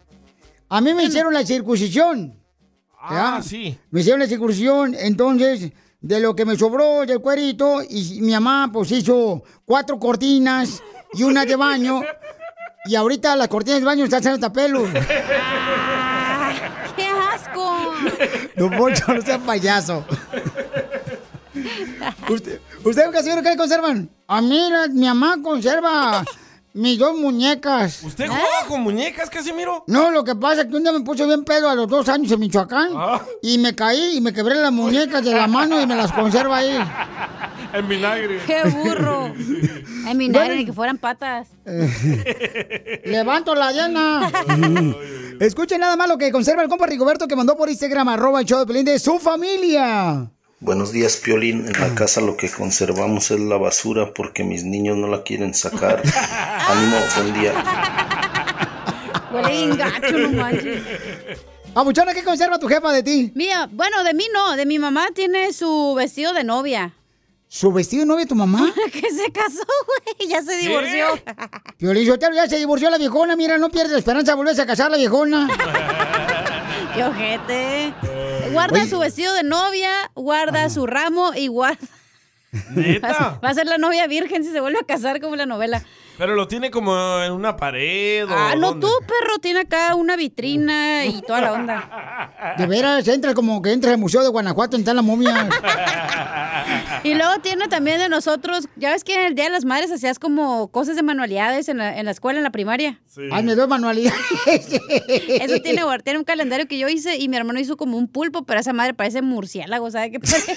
A mí me hicieron la circuncisión. Ah, ¿ya? sí. Me hicieron la circuncisión, entonces, de lo que me sobró del cuerito, y mi mamá, pues, hizo cuatro cortinas y una de baño. Y ahorita las cortinas de baño están haciendo pelo. ¡Qué asco! Don Poncho, no sea payaso. ¿Usted, usted Casimiro, qué le conservan? A mí, la- mi mamá conserva mis dos muñecas. ¿Usted jugaba con muñecas, Casimiro? No, lo que pasa es que un día me puse bien pedo a los dos años en Michoacán Ah. y me caí y me quebré las muñecas de la mano y me las conserva ahí. [LAUGHS] En vinagre. ¡Qué burro! [LAUGHS] Mi Bueno. ni que fueran patas. Levanto la diana. [LAUGHS] Escuchen nada más lo que conserva el compa Rigoberto que mandó por Instagram, arroba el show de Pelín de su familia. Buenos días, Piolín. En la casa lo que conservamos es la basura porque mis niños no la quieren sacar. [LAUGHS] Ánimo, buen día. Huele bien gacho, no manches. Papuchona, ¿qué conserva tu jefa de ti? Mía, bueno, de mí no, de mi mamá tiene su vestido de novia. ¿Su vestido de novia tu mamá? [LAUGHS] que se casó, güey, ya se divorció. Piolín ya se divorció la viejona, mira, no pierde la esperanza de volverse a casar la viejona. [LAUGHS] Qué ojete. Guarda Oye. su vestido de novia, guarda su ramo y guarda. ¿Neta? [LAUGHS] Va a ser la novia virgen si se vuelve a casar como la novela. Pero lo tiene como en una pared o Ah, no, ¿dónde? tú, perro, tiene acá una vitrina y toda la onda. [LAUGHS] De veras, entra como que entra al Museo de Guanajuato, en la momia. [LAUGHS] Y luego tiene también de nosotros, ya ves que en el Día de las Madres hacías como cosas de manualidades en la, en la escuela, en la primaria. Hazme dos manualidades. [LAUGHS] Eso tiene, tiene un calendario que yo hice y mi hermano hizo como un pulpo, pero esa madre parece murciélago, ¿sabe qué parece?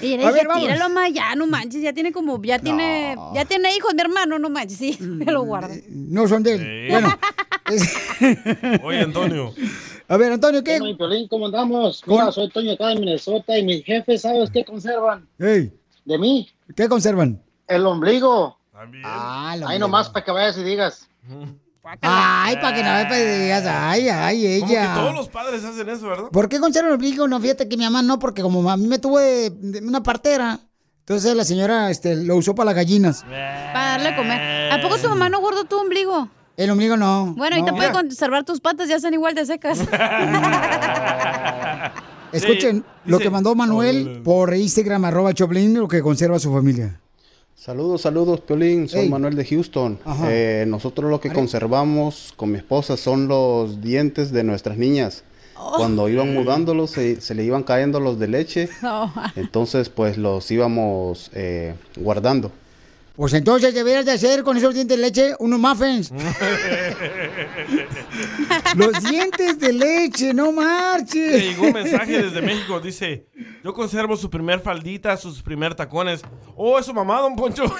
Y A ver, tíralo más, ya, no manches, ya tiene como, ya tiene, ya tiene hijos mi hermano, no manches, sí, [LAUGHS] me lo guardo. No son de él. Bueno. [LAUGHS] Oye, Antonio. [LAUGHS] A ver, Antonio, ¿qué? Bueno, Piolín, ¿cómo andamos? Mira, soy Toño acá de Minnesota y mis jefes, ¿sabes qué conservan? De mí, ¿Qué conservan? el ombligo. Ah, el Ahí nomás para que vayas y digas. Ay, para que no me digas, ay, ay, Como que ella. todos los padres hacen eso, ¿verdad? ¿Por qué conservan el ombligo? No, fíjate que mi mamá no, porque como a mí me tuvo de- de una partera, entonces la señora este, lo usó para las gallinas. Para darle a comer. ¿A poco tu mamá no guardó tu ombligo? El ombligo no. Bueno, y te no. puede conservar tus patas, ya están igual de secas. [LAUGHS] Escuchen lo que mandó Manuel por Instagram, arroba Choplin, lo que conserva su familia. Saludos, saludos, Piolín. Soy Ey. Manuel de Houston. Eh, nosotros lo que conservamos con mi esposa son los dientes de nuestras niñas. Oh. Cuando iban mudándolos, se, se le iban cayendo los de leche. No. [LAUGHS] Entonces, pues los íbamos eh, guardando. Pues entonces deberías de hacer con esos dientes de leche unos muffins. [LAUGHS] Los dientes de leche, no marches. llegó un mensaje desde México, dice, yo conservo su primer faldita, sus primer tacones. Oh, es su mamá, don Poncho. [LAUGHS]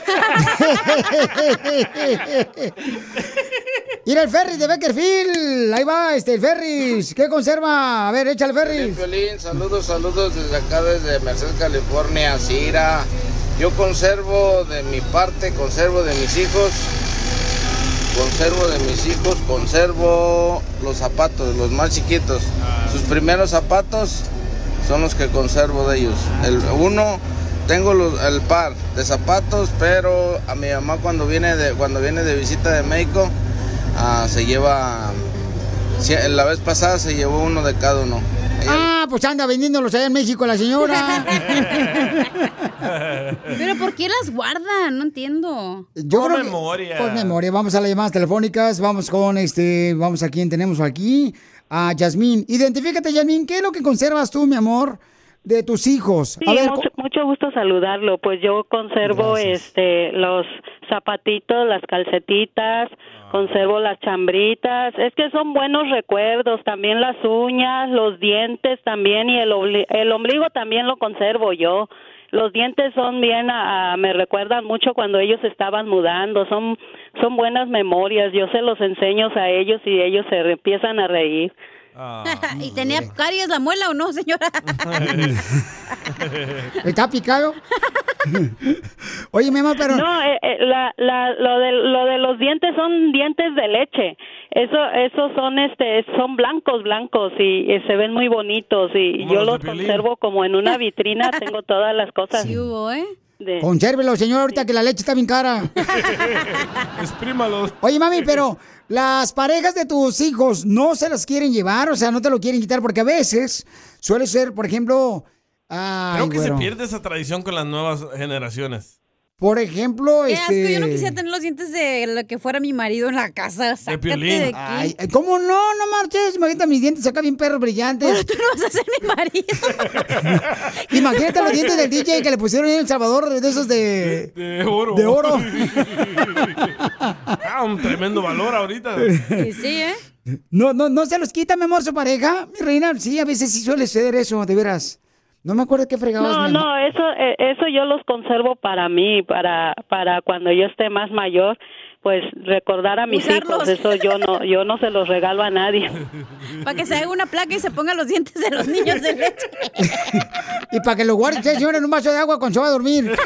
Mira el Ferris de Beckerfield. Ahí va, este, el Ferris. ¿Qué conserva? A ver, échale Ferris. Piolín, saludos, saludos desde acá, desde Merced, California, Cira. Yo conservo de mi parte, conservo de mis hijos, conservo de mis hijos, conservo los zapatos, los más chiquitos. Sus primeros zapatos son los que conservo de ellos. El uno, tengo los- el par de zapatos, pero a mi mamá cuando viene de, cuando viene de visita de México, ah, se lleva, la vez pasada se llevó uno de cada uno. Ah, pues anda vendiéndolos allá en México la señora. [LAUGHS] Pero ¿por qué las guardan? No entiendo. Yo creo que- Por memoria. Vamos a las llamadas telefónicas. Vamos con este. Vamos a quién tenemos aquí. A Yasmín. Identifícate, Yasmín. ¿Qué es lo que conservas tú, mi amor, de tus hijos? Sí, a ver, mucho, mucho gusto saludarlo. Pues yo conservo este los zapatitos, las calcetitas, conservo las chambritas. Es que son buenos recuerdos. También las uñas, los dientes también y el, el ombligo también lo conservo yo. Los dientes son bien, me recuerdan mucho cuando ellos estaban mudando. Son son buenas memorias. Yo se los enseño a ellos y ellos se empiezan a reír. ¿Y tenía caries la muela o no, señora? [LAUGHS] ¿Está picado? [LAUGHS] Oye, mi amor, pero. No, eh, eh, la, la, lo, de, lo de los dientes son dientes de leche. Eso, esos son, este, son blancos, blancos y, eh, se ven muy bonitos y yo los conservo como en una [LAUGHS] vitrina. Tengo todas las cosas. de- Consérvelo, señor, ahorita que la leche está bien cara. Exprímalos. Oye, mami, pero las parejas de tus hijos no se las quieren llevar, o sea, no te lo quieren quitar, porque a veces suele ser, por ejemplo. ay, Creo que se pierde esa tradición con las nuevas generaciones. Por ejemplo, Qué asco, este. yo no quisiera tener los dientes de lo que fuera mi marido en la casa. Sácate Piolín. de aquí. Ay, ¿Cómo no? No marches. Imagínate mis dientes acá bien perros brillantes. Pero tú no vas a ser mi marido. [LAUGHS] Imagínate los dientes del DJ que le pusieron en El Salvador de esos de. De oro. De oro. [LAUGHS] Ah, un tremendo valor ahorita. Sí, sí, ¿eh? No, no, no se los quita, mi amor, su pareja. Mi reina, sí, a veces sí suele ser eso, de veras. No me acuerdo qué fregabas. No, no, eso, eh, eso yo los conservo para mí, para, para cuando yo esté más mayor, pues recordar a mis Usarlos. hijos. Eso yo no, yo no se los regalo a nadie. [LAUGHS] Para que se haga una placa y se pongan los dientes de los niños de leche. [LAUGHS] Y para que lo guarde usted, señor, en un vaso de agua cuando se va a dormir. [LAUGHS]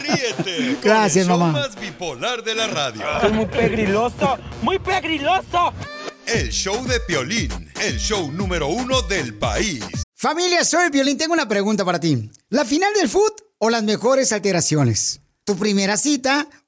Ríete con Gracias, el show mamá. más bipolar de la radio. Es muy pegriloso, muy pegriloso. El show de Piolín, el show número uno del país. Familia, soy Violín. Tengo una pregunta para ti. ¿La final del foot o las mejores alteraciones? ¿Tu primera cita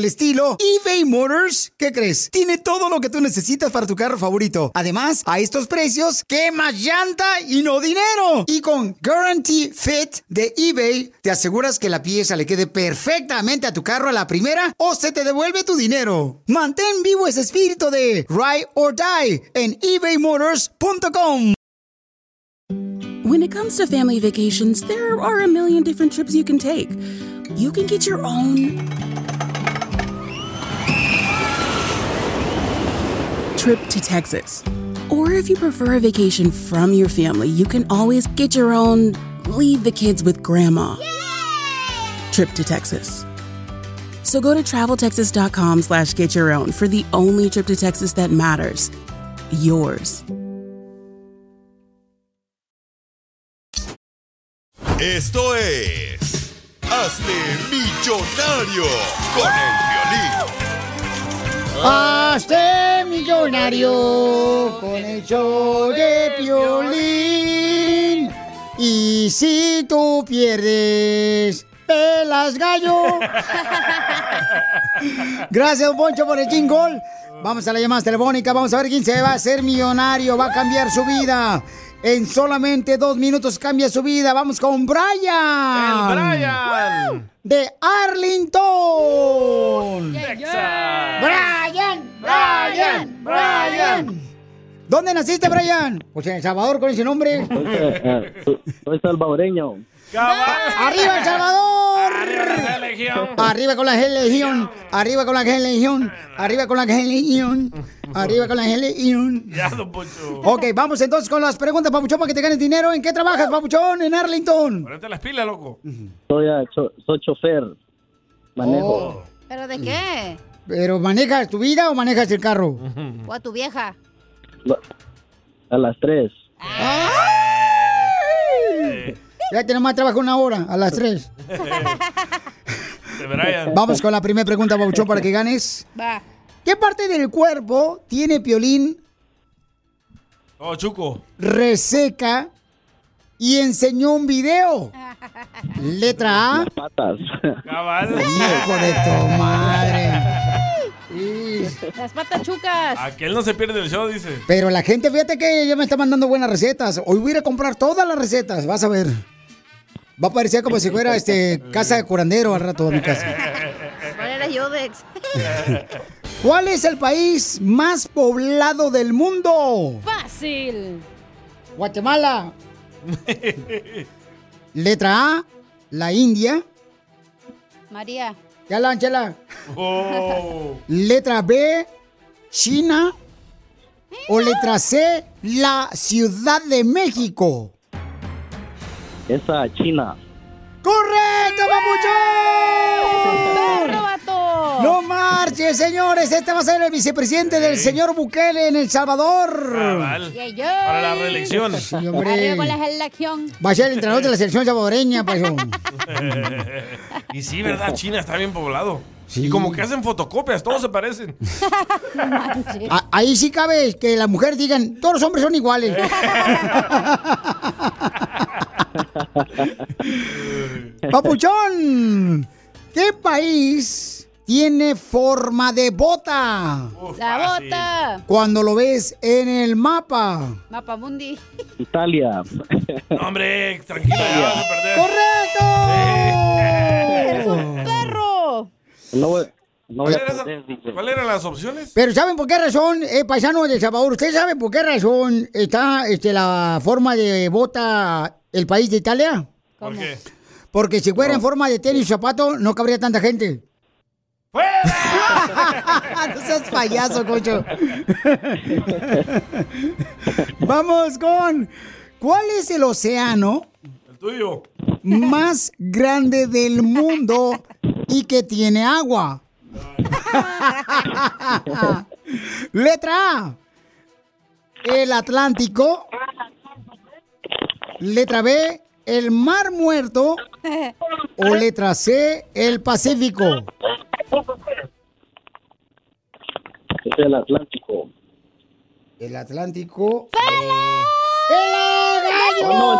el estilo, eBay Motors, ¿qué crees? Tiene todo lo que tú necesitas para tu carro favorito. Además, a estos precios, ¿qué más llanta y no dinero? Y con Guarantee Fit de eBay, te aseguras que la pieza le quede perfectamente a tu carro a la primera o se te devuelve tu dinero. Mantén vivo ese espíritu de Ride or Die en ebaymotors.com. When it comes to family vacations, there are a million different trips you can take. You can get your own trip to Texas. Or if you prefer a vacation from your family, you can always get your own leave the kids with grandma trip to Texas. So go to traveltexas.com slash get your own for the only trip to Texas that matters. Yours. Esto es Hazte Millonario con el violín. Hazte millonario con el show de violín. Y si tú pierdes, pelas gallo. [LAUGHS] Gracias, don Poncho, por el jingle. Vamos a la llamada telefónica. Vamos a ver quién se va a hacer millonario. Va a cambiar su vida. En solamente dos minutos cambia su vida. Vamos con Brian. El Brian. De Arlington. Brian, Brian, Brian. ¿Dónde naciste, Brian? Pues en El Salvador con ese nombre. [LAUGHS] Soy salvadoreño. ¡Arriba El Salvador! ¡Arriba con la Legión! ¡Arriba con la Legión! ¡Arriba con la Legión! ¡Arriba con la Legión! Ya, don Poncho. Ok, vamos entonces con las preguntas, Papuchón, para que te ganes dinero. ¿En qué trabajas, Papuchón? En Arlington. Ponete las pilas, loco. Soy, ah, cho- soy chofer. Manejo. Oh. ¿Pero de qué? ¿Pero manejas tu vida o manejas el carro? ¿O a tu vieja? A las tres. Ya tenemos más trabajo una hora, a las tres. De Brian. Vamos con la primera pregunta, Papuchón, para que ganes. Va. ¿Qué parte del cuerpo tiene Piolín Oh, Chuco. reseca y enseñó un video? Letra A. Patas. Cabal. Hijo de tu madre. [LAUGHS] Las patas chucas. Aquel no se pierde el show, dice. Pero la gente, fíjate que ya me está mandando buenas recetas. Hoy voy a ir a comprar todas las recetas, vas a ver. Va a parecer como si fuera este casa de curandero al rato de mi casa. ¿Cuál era Yodex? [LAUGHS] ¿Cuál es el país más poblado del mundo? Fácil. Guatemala. Letra A, la India. María. ¿Ya la Chela? Oh. Letra B, China. O letra C, la Ciudad de México. Esa China. ¡Correcto, papuchón! ¡Perro, vato! No marches, señores. Este va a ser el vicepresidente del señor Bukele en El Salvador. Yay, yay. Para la reelección. Sí, hombre. Arriba con la elección. Va a ser el entrenador de la selección salvadoreña, paisón. [LAUGHS] y sí, ¿verdad? China está bien poblado. Y como que hacen fotocopias, todos se parecen. [LAUGHS] A- ahí sí cabe que las mujeres digan, todos los hombres son iguales. [LAUGHS] [LAUGHS] Papuchón, ¿qué país tiene forma de bota? La bota. Cuando lo ves en el mapa. Mapamundi. Italia. No, hombre, tranquila, ya vas a perder. ¡Correcto! ¡Perro! No voy, no voy ¿Cuál a era esa- perder, DJ. ¿Cuáles eran las opciones? Pero ¿saben por qué razón, eh, paisano de El Salvador? ¿Ustedes saben por qué razón está este, la forma de bota el país de Italia? ¿Por qué? Porque si fuera en forma de tenis y zapato, no cabría tanta gente. [LAUGHS] no seas payaso, cocho. Vamos con... ¿Cuál es el océano El tuyo. más grande del mundo y que tiene agua? [LAUGHS] Letra A. El Atlántico. Letra B. El Mar Muerto. O letra C. El Pacífico. Es el Atlántico. El Atlántico. ¡Pela, gallo! No, el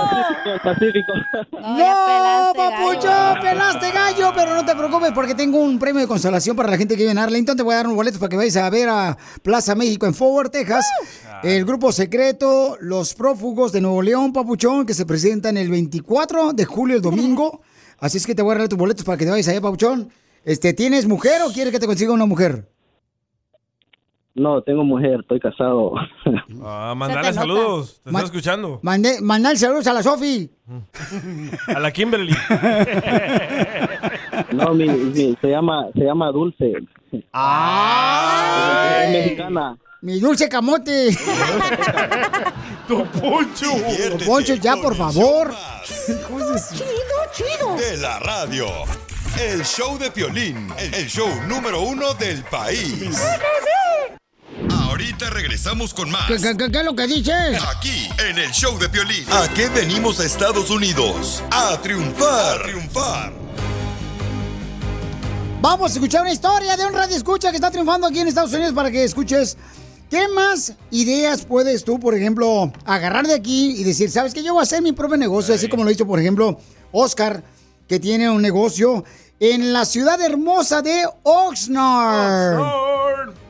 Pacífico, el Pacífico. ¡No, papucho! ¡Pelaste gallo! Pero no te preocupes porque tengo un premio de consolación para la gente que vive en Arlington. Te voy a dar un boleto para que vayas a ver a Plaza México en Forward, Texas. El grupo secreto, Los Prófugos de Nuevo León, papuchón, que se presentan el 24 de julio, el domingo. Así es que te voy a dar tus boletos para que te vayas allá, papuchón. Este, ¿Tienes mujer o quieres que te consiga una mujer? No, tengo mujer, estoy casado. [LAUGHS] Ah, mandale saludos. Te Ma- está escuchando. Mandé, mandar saludos a la Sofi. [LAUGHS] A la Kimberly. [LAUGHS] No, mi, mi- se llama se llama Dulce. ¡Ay! Es mexicana. Mi dulce camote. Tu poncho. Don Poncho, ya, por favor. chido. De la radio. El show de Piolín, el show número uno del país. Ahorita regresamos con más. ¿Qué, qué- qué- qué es lo que dices? Aquí, en el show de Piolín. ¿A qué venimos a Estados Unidos? A triunfar. A triunfar. Vamos a escuchar una historia de un radio escucha que está triunfando aquí en Estados Unidos para que escuches qué más ideas puedes tú, por ejemplo, agarrar de aquí y decir, ¿sabes qué? Yo voy a hacer mi propio negocio, así como lo hizo, por ejemplo, Oscar, que tiene un negocio en la ciudad hermosa de Oxnard.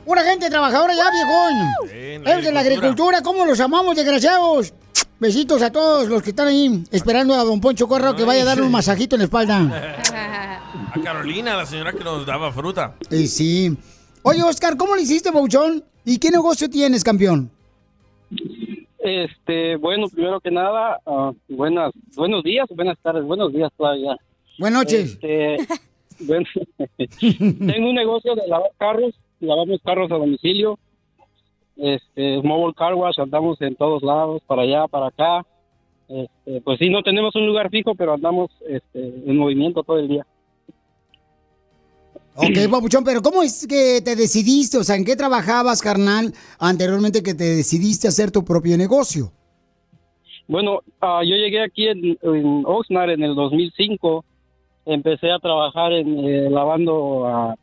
Una gente trabajadora ya, viejón. en Es de la agricultura, ¿cómo los amamos, desgraciados? Besitos a todos los que están ahí esperando a don Poncho Corrao que vaya a darle un masajito en la espalda. [LAUGHS] A Carolina, la señora que nos daba fruta. Y sí. Oye, Oscar, ¿cómo le hiciste, Bauchón? ¿Y qué negocio tienes, campeón? Este, bueno, primero que nada, ah, buenas, buenos días, buenas tardes, buenos días todavía. Buenas noches. Este, [LAUGHS] bueno, [LAUGHS] tengo un negocio de lavar carros, lavamos carros a domicilio. Este, mobile car wash, andamos en todos lados, para allá, para acá. Este, pues sí, no tenemos un lugar fijo, pero andamos este, en movimiento todo el día. Ok, [CLEARS THROAT] Papuchón, pero ¿cómo es que te decidiste? O sea, ¿en qué trabajabas, carnal, anteriormente que te decidiste hacer tu propio negocio? Bueno, ah, yo llegué aquí en, en Oxnard en el 2005. Empecé a trabajar en eh, lavando ah,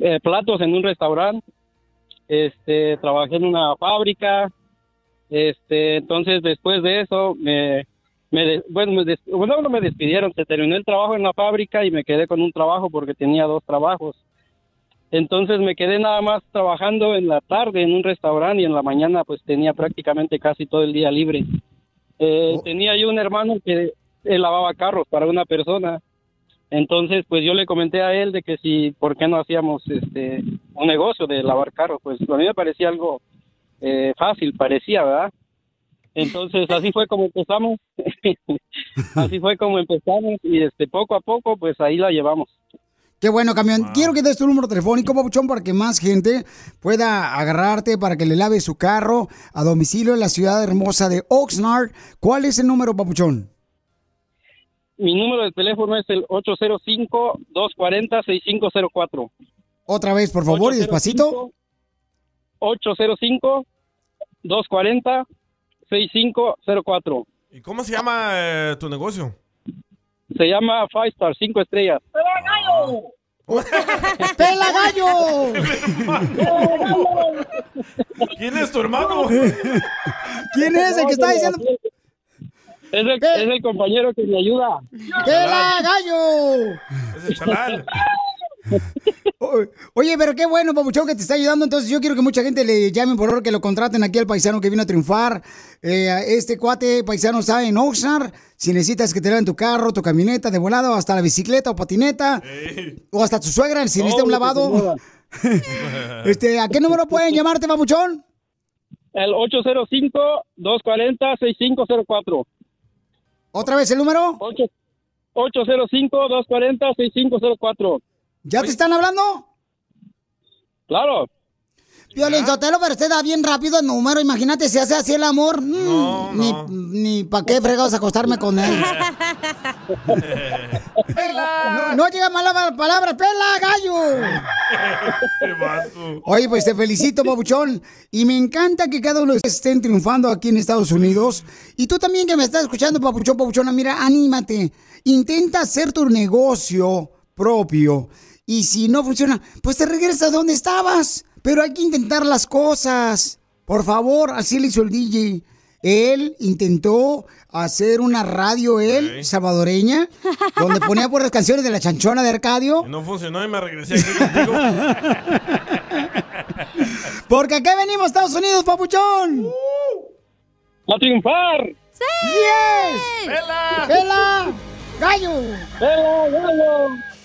eh, platos en un restaurante. Este, trabajé en una fábrica. Este, entonces después de eso me, bueno, me des- bueno, no me despidieron, se terminó el trabajo en la fábrica y me quedé con un trabajo porque tenía dos trabajos. Entonces me quedé nada más trabajando en la tarde en un restaurante y en la mañana pues tenía prácticamente casi todo el día libre. Eh, Tenía yo un hermano que lavaba carros para una persona. Entonces, pues yo le comenté a él de que si, ¿por qué no hacíamos este un negocio de lavar carros? Pues a mí me parecía algo eh, fácil, parecía, ¿verdad? Entonces, así fue como empezamos. [LAUGHS] así fue como empezamos y este poco a poco, pues ahí la llevamos. Qué bueno, camión. Quiero que des tu número telefónico, Papuchón, para que más gente pueda agarrarte para que le lave su carro a domicilio en la ciudad hermosa de Oxnard. ¿Cuál es el número, Papuchón? Mi número de teléfono es el 805-240-6504. Otra vez, por favor, y despacito. 805-240-6504. ¿Y cómo se llama eh, tu negocio? Se llama Five Star, 5 estrellas. ¡Pela gallo! [LAUGHS] [LAUGHS] ¿Quién es tu hermano? [LAUGHS] ¿Quién es el que está diciendo? Es el, es el compañero que me ayuda. ¡Pela gallo! Es el. [LAUGHS] O- Oye, pero qué bueno, Papuchón, que te está ayudando. Entonces, yo quiero que mucha gente le llame, por favor, que lo contraten aquí al paisano que vino a triunfar. Eh, este cuate paisano está en Oxnard. Si necesitas que te laven tu carro, tu camioneta de volado, hasta la bicicleta o patineta, o hasta tu suegra, si necesita un lavado. [LAUGHS] este, ¿A qué número pueden llamarte, Papuchón? El 805-240-6504. ¿Otra vez el número? 805-240-6504. ¿Ya te están hablando? Claro. Violín Sotelo, pero usted da bien rápido el número. Imagínate, si hace así el amor. mm, Ni, ni para qué fregados acostarme con él. No, no llega mala palabra, pela, gallo. [LAUGHS] Oye, pues te felicito, papuchón. Y me encanta que cada uno de ustedes estén triunfando aquí en Estados Unidos. Y tú también que me estás escuchando, papuchón, papuchona, mira, anímate. Intenta hacer tu negocio propio. Y si no funciona, pues te regresas donde estabas. Pero hay que intentar las cosas. Por favor, así le hizo el DJ. Él intentó hacer una radio, él, salvadoreña, donde ponía [LAUGHS] por las canciones de la chanchona de Arcadio. Y no funcionó y me regresé aquí contigo. [LAUGHS] Porque acá venimos, Estados Unidos, papuchón. ¡A triunfar! ¡Yes! ¡Pela! ¡Pela! ¡Gallo! ¡Pela, gallo!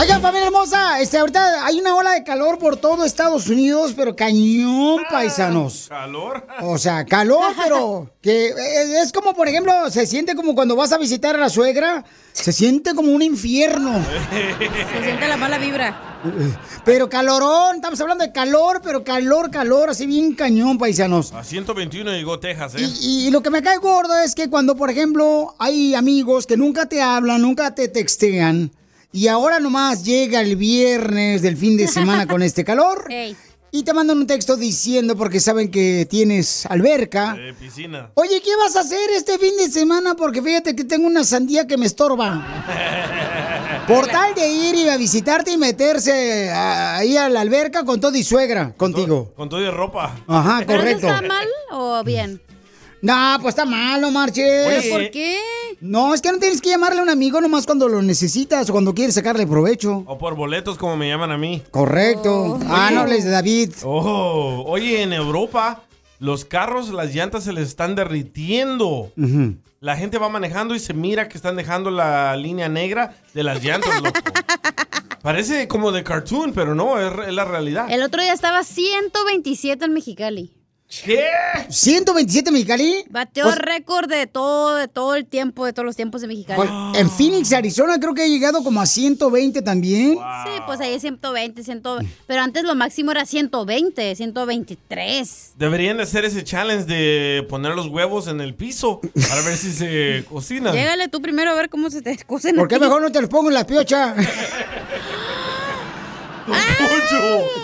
Oigan, familia hermosa, este, ahorita hay una ola de calor por todo Estados Unidos, pero cañón, paisanos. ¿Calor? O sea, calor, pero [LAUGHS] que es, es como, por ejemplo, se siente como cuando vas a visitar a la suegra, se siente como un infierno. [LAUGHS] Se siente la mala vibra. Pero calorón, estamos hablando de calor, pero calor, calor, así bien cañón, paisanos. A 121 llegó Texas, ¿eh? Y, y lo que me cae gordo es que cuando, por ejemplo, hay amigos que nunca te hablan, nunca te textean, y ahora nomás llega el viernes del fin de semana con este calor, [LAUGHS] y te mandan un texto diciendo, porque saben que tienes alberca, Eh, piscina. Oye, ¿qué vas a hacer este fin de semana? Porque fíjate que tengo una sandía que me estorba. [LAUGHS] Por tal de ir y a visitarte y meterse a- ahí a la alberca con todo y suegra, contigo. Con todo de ropa. Ajá, ¿Pero correcto. no está mal o bien? No, pues está mal, no marches. Oye. ¿Por qué? No, es que no tienes que llamarle a un amigo nomás cuando lo necesitas o cuando quieres sacarle provecho. O por boletos, como me llaman a mí. Correcto. Ah, no hables de David. Oh, oye, en Europa, los carros, las llantas se les están derritiendo. La gente va manejando y se mira que están dejando la línea negra de las llantas, loco. [LAUGHS] Parece como de cartoon, pero no, es, es la realidad. El otro día estaba 127 en Mexicali. ¿Qué? ¿127 Mexicali? Bateó Pues- récord de todo, de todo el tiempo, de todos los tiempos de Mexicali. Pues, en Phoenix, Arizona, creo que ha llegado como a 120 también. Sí, pues ahí es 120, 120. Pero antes lo máximo era 120, 123. Deberían de hacer ese challenge de poner los huevos en el piso para ver si se [LAUGHS] cocinan. Llégale tú primero a ver cómo se te cocen. ¿Por qué mejor no te los pongo en la piocha? [LAUGHS]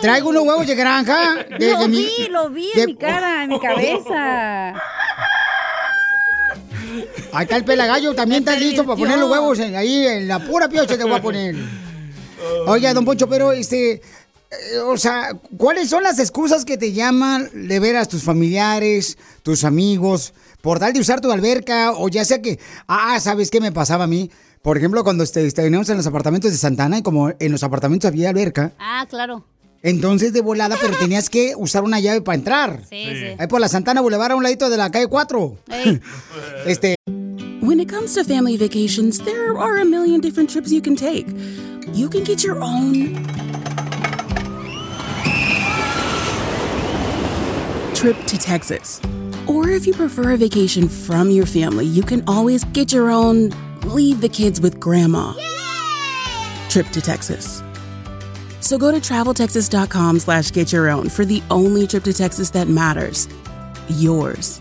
Traigo unos huevos de granja. de- lo de mi- vi, lo vi de- en mi cara, en mi cabeza. Ahí está el pelagallo, también está listo para poner los huevos en- ahí en la pura piocha te voy a poner. Oiga, don Poncho, pero este, eh, o sea, ¿cuáles son las excusas que te llaman de ver a tus familiares, tus amigos, por tal de usar tu alberca o ya sea que, ah, ¿sabes qué me pasaba a mí? Por ejemplo, cuando este, teníamos en los apartamentos de Santana y como en los apartamentos había alberca, Ah, claro. entonces de volada, pero tenías que usar una llave para entrar. Sí, sí. Ahí por la Santana Boulevard a un ladito de la calle 4. [LAUGHS] Este, When it comes to family vacations, there are a million different trips you can take. You can get your own trip to Texas. Or if you prefer a vacation from your family, you can always get your own leave the kids with grandma trip to Texas. So go to traveltexas.com slash get your own for the only trip to Texas that matters. Yours.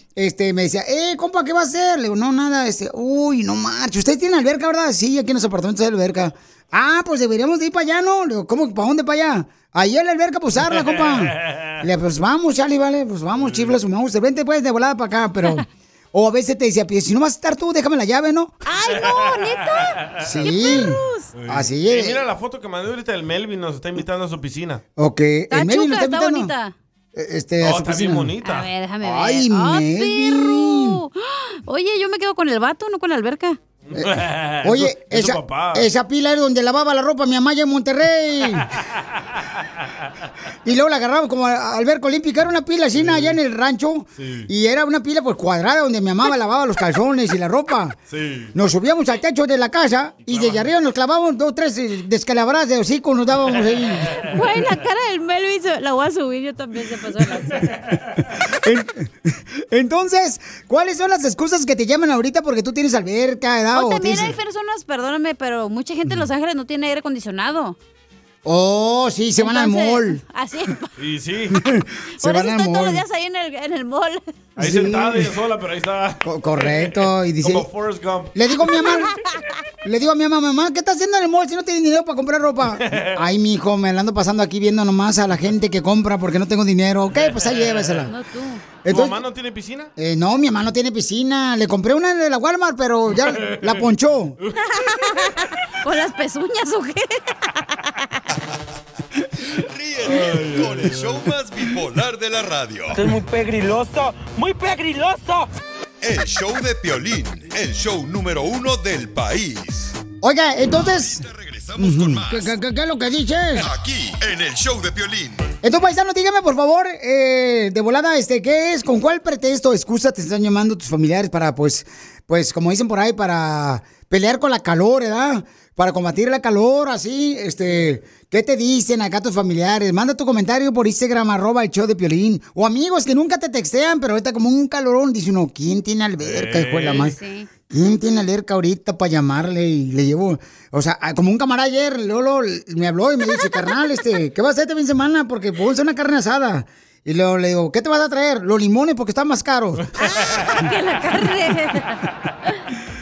este, me decía, eh, compa, ¿qué va a hacer? Le digo, no, nada, este, uy, no marche. ¿Ustedes tienen alberca, verdad? Sí, aquí en los apartamentos hay alberca. Ah, pues deberíamos de ir para allá, ¿no? Le digo, ¿cómo? ¿Para dónde para allá? Ahí en la alberca, pues usarla, compa. [LAUGHS] Le digo, pues vamos, Charlie, vale, pues vamos, chiflas, vamos. Vente pues de volada para acá, pero... [LAUGHS] O a veces te decía, pues si no vas a estar tú, déjame la llave, ¿no? ¡Ay, no, neta! Sí. Así Y es. mira la foto que mandé ahorita del Melvin, nos está invitando a su piscina. Ok, el Melvin Chuca, está está invitando. bonita. Este, Oh, está bien bonita. A ver, déjame ver. Ay, ¡Ah, Melvin. perro! [GASPS] Oye, yo me quedo con el vato, no con la alberca. [LAUGHS] Oye, Es su esa, esa pila era donde lavaba la ropa mi mamá en Monterrey. [LAUGHS] y luego la agarraba como a- alberca olímpica. Era una pila así ¿no? allá en el rancho. Y era una pila pues cuadrada donde mi mamá lavaba los calzones y la ropa. Sí. Nos subíamos al techo de la casa y desde arriba nos clavábamos dos, tres eh, descalabradas de hocico, nos dábamos ahí. [LAUGHS] Güey, la cara del Melvin se- la voy a subir, yo también se pasó lanza. [LAUGHS] Entonces, ¿cuáles son las excusas que te llaman ahorita porque tú tienes alberca, edad? O o también hay personas, perdóname, pero mucha gente en Los Ángeles no tiene aire acondicionado. Oh, sí, se van al Entonces, mall. Así. Y sí. [LAUGHS] Se Por van eso al estoy todos los mall. días ahí en el, en el mall. Ahí Sí. sentada ella sola, pero ahí está. Correcto, y [LAUGHS] dice... Como Forrest Gump. Le digo a mi mamá, [LAUGHS] le digo a mi mamá, mamá, ¿qué estás haciendo en el mall si no tienes dinero para comprar ropa? [LAUGHS] Ay, mi hijo, me la ando pasando aquí viendo nomás a la gente que compra porque no tengo dinero. Ok, pues ahí llévesela. No tú. ¿Tu mamá no tiene piscina? Eh, no, mi mamá no tiene piscina. Le compré una de la Walmart, pero ya la ponchó. ¿Con las pezuñas o qué? Con el show más bipolar de la radio. Esto es muy pegriloso, muy pegriloso. El show de Piolín, el show número uno del país. Oiga, entonces... Ujú. ¿Qué, qué- qué- qué es lo que dices? Aquí, en el show de Piolín. Entonces, paisano, dígame, por favor, eh, de volada, este, ¿qué es? ¿Con cuál pretexto, excusa te están llamando tus familiares para, pues, pues, como dicen por ahí, para pelear con la calor, ¿verdad? Para combatir la calor, así, este, ¿qué te dicen acá tus familiares? Manda tu comentario por Instagram, arroba el show de Piolín. O amigos que nunca te textean, pero ahorita como un calorón, dice uno, ¿quién tiene alberca, hijo de la madre? Sí. ¿Quién tiene alberca ahorita para llamarle y le llevo? O sea, ah, como un camarada ayer, Lolo me habló y me dice, carnal, este, ¿qué vas a hacer este fin de semana? Porque puedo hacer una carne asada. Y luego le digo, ¿qué te vas a traer? Los limones porque están más caros. [LAUGHS] que la carne. [LAUGHS]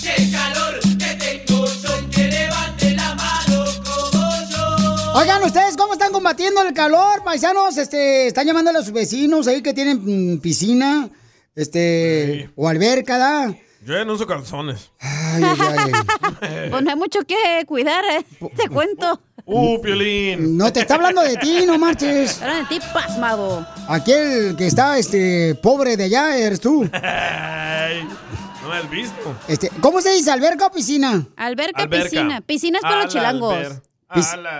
¡Qué calor que tengo yo! Que levante la mano como yo. Oigan, ¿ustedes cómo están combatiendo el calor, paisanos? Este, están llamando a los vecinos ahí que tienen mm, piscina, este, o alberca, ¿da? Yo ya no uso calzones. Ay, ay, ay. [LAUGHS] Pues no hay mucho que cuidar, ¿eh? Te cuento. Uh, Piolín. No te está hablando de ti, no marches. Ahora de ti, pasmado. Aquel que está, este, pobre de allá eres tú. [LAUGHS] Ay, no me has visto. Este, ¿Cómo se dice, alberca o piscina? Alberca, Alberca. piscina. Piscina es para los chilangos. alber-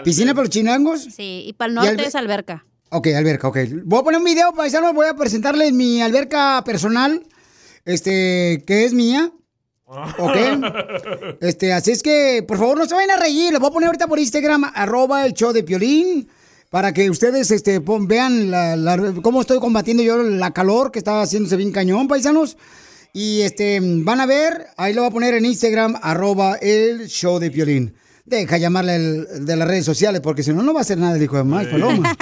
¿Piscina para los chilangos? Sí, y para el ¿Y norte es alberca. Ok, alberca, ok. Voy a poner un video, paisanos, voy a presentarles mi alberca personal, este, que es mía. Ok. [LAUGHS] Este, así es que, por favor, no se vayan a reír. Les voy a poner ahorita por Instagram, arroba el show de Piolín, para que ustedes este, pon- vean la- la- cómo estoy combatiendo yo la calor que está haciéndose bien cañón, paisanos. Y este, van a ver, ahí lo voy a poner en Instagram, arroba el show de Piolín. Deja llamarle el, de las redes sociales, porque si no, no va a hacer nada el hijo de más, paloma.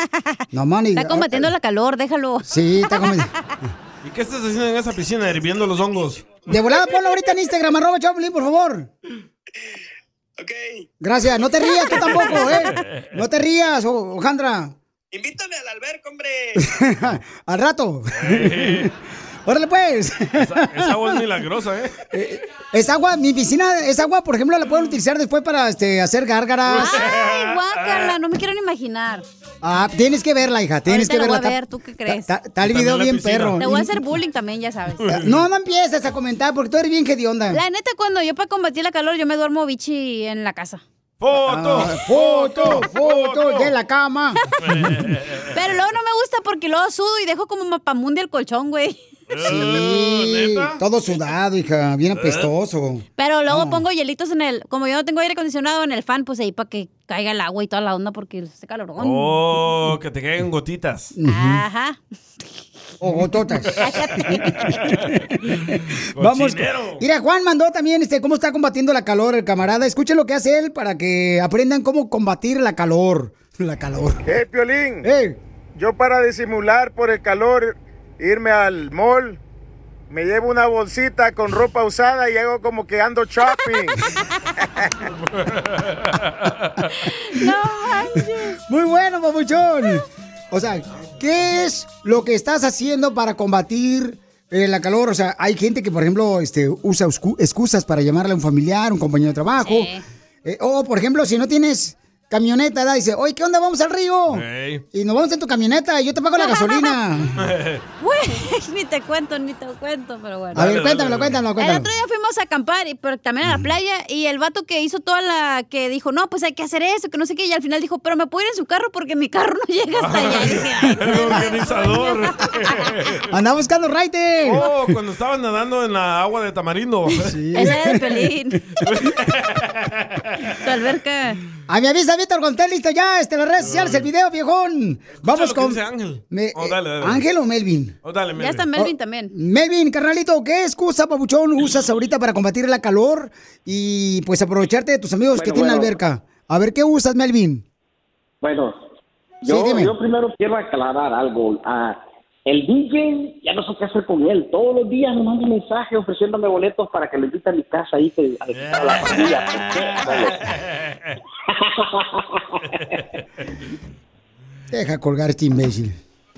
No, man, y- Está combatiendo la calor, déjalo. Sí, está combatiendo. [LAUGHS] ¿Y qué estás haciendo en esa piscina hirviendo los hongos? De volada, ponlo ahorita en Instagram, arroba Choplin, por favor. Gracias, no te rías tú tampoco, ¿eh? [LAUGHS] No te rías, Ojandra. Invítame al alberca, hombre. [LAUGHS] Al rato. Órale, pues. Esa, esa agua es [LAUGHS] milagrosa, ¿eh? Es agua, mi piscina, es agua, por ejemplo, la pueden utilizar después para este, hacer gárgaras. Ay, guácala, no me quiero ni imaginar. Ah, tienes que verla, hija, tienes Ahorita que la verla. voy a ver, ¿tú qué crees? Está está el video bien perro. Te voy a hacer bullying también, ya sabes. [LAUGHS] No, no empieces a comentar porque tú eres bien hedionda. La neta, cuando yo para combatir la calor, yo me duermo bichi en la casa. ¡Foto! Ah, foto, foto de la cama. [LAUGHS] Pero luego no me gusta porque luego sudo y dejo como mapamundi el colchón, güey. Sí, todo sudado, hija, bien apestoso. Pero luego No. pongo hielitos en el... Como yo no tengo aire acondicionado en el fan, pues ahí para que caiga el agua y toda la onda porque hace calorón. Oh, que te caigan gotitas. Ajá. O gototas. [LAUGHS] Vamos. Mira, Juan mandó también este cómo está combatiendo la calor el camarada. Escuchen lo que hace él para que aprendan cómo combatir la calor. La calor. ¡Eh, Piolín! Yo para disimular por el calor, irme al mall, me llevo una bolsita con ropa usada y hago como que ando shopping. [LAUGHS] No manches. Muy bueno, papuchón. O sea, ¿qué es lo que estás haciendo para combatir eh, la calor? O sea, hay gente que, por ejemplo, este, usa excusas para llamarle a un familiar, un compañero de trabajo. Eh, o, por ejemplo, si no tienes camioneta, ¿verdad? dice, oye, ¿qué onda? Vamos al río. Y nos vamos en tu camioneta y yo te pago la gasolina. [LAUGHS] Güey, ni te cuento, ni te cuento, pero bueno. A ver, cuéntamelo, cuéntamelo, El cuéntamelo. otro día fuimos a acampar, y- pero también a la playa, y el vato que hizo toda la... que dijo, no, pues hay que hacer eso, que no sé qué, y al final dijo, pero me puedo ir en su carro porque mi carro no llega hasta allá. [LAUGHS] Y dije, "Ay, El organizador. [LAUGHS] Andaba buscando raite. Oh, cuando estaban nadando en la agua de tamarindo. Ese era de Pelín. Tu alberca. A mi avisa, Víctor, conté listo ya, este, las redes sociales, el video, viejón. Vamos con... dice Ángel. Me- Oh, dale, dale. ¿Ángel o Melvin? Oh, dale, Ya está Melvin también. Melvin, carnalito, ¿qué excusa, papuchón, usas ahorita para combatir la calor y pues aprovecharte de tus amigos que Bueno, tienen bueno. alberca? A ver, ¿qué usas, Melvin? Bueno, yo primero quiero aclarar algo. Ah, el DJ, ya no sé qué hacer con él. Todos los días me manda mensajes ofreciéndome boletos para que le invite a mi casa y que a visitar a la familia. [LAUGHS] Deja colgar este imbécil.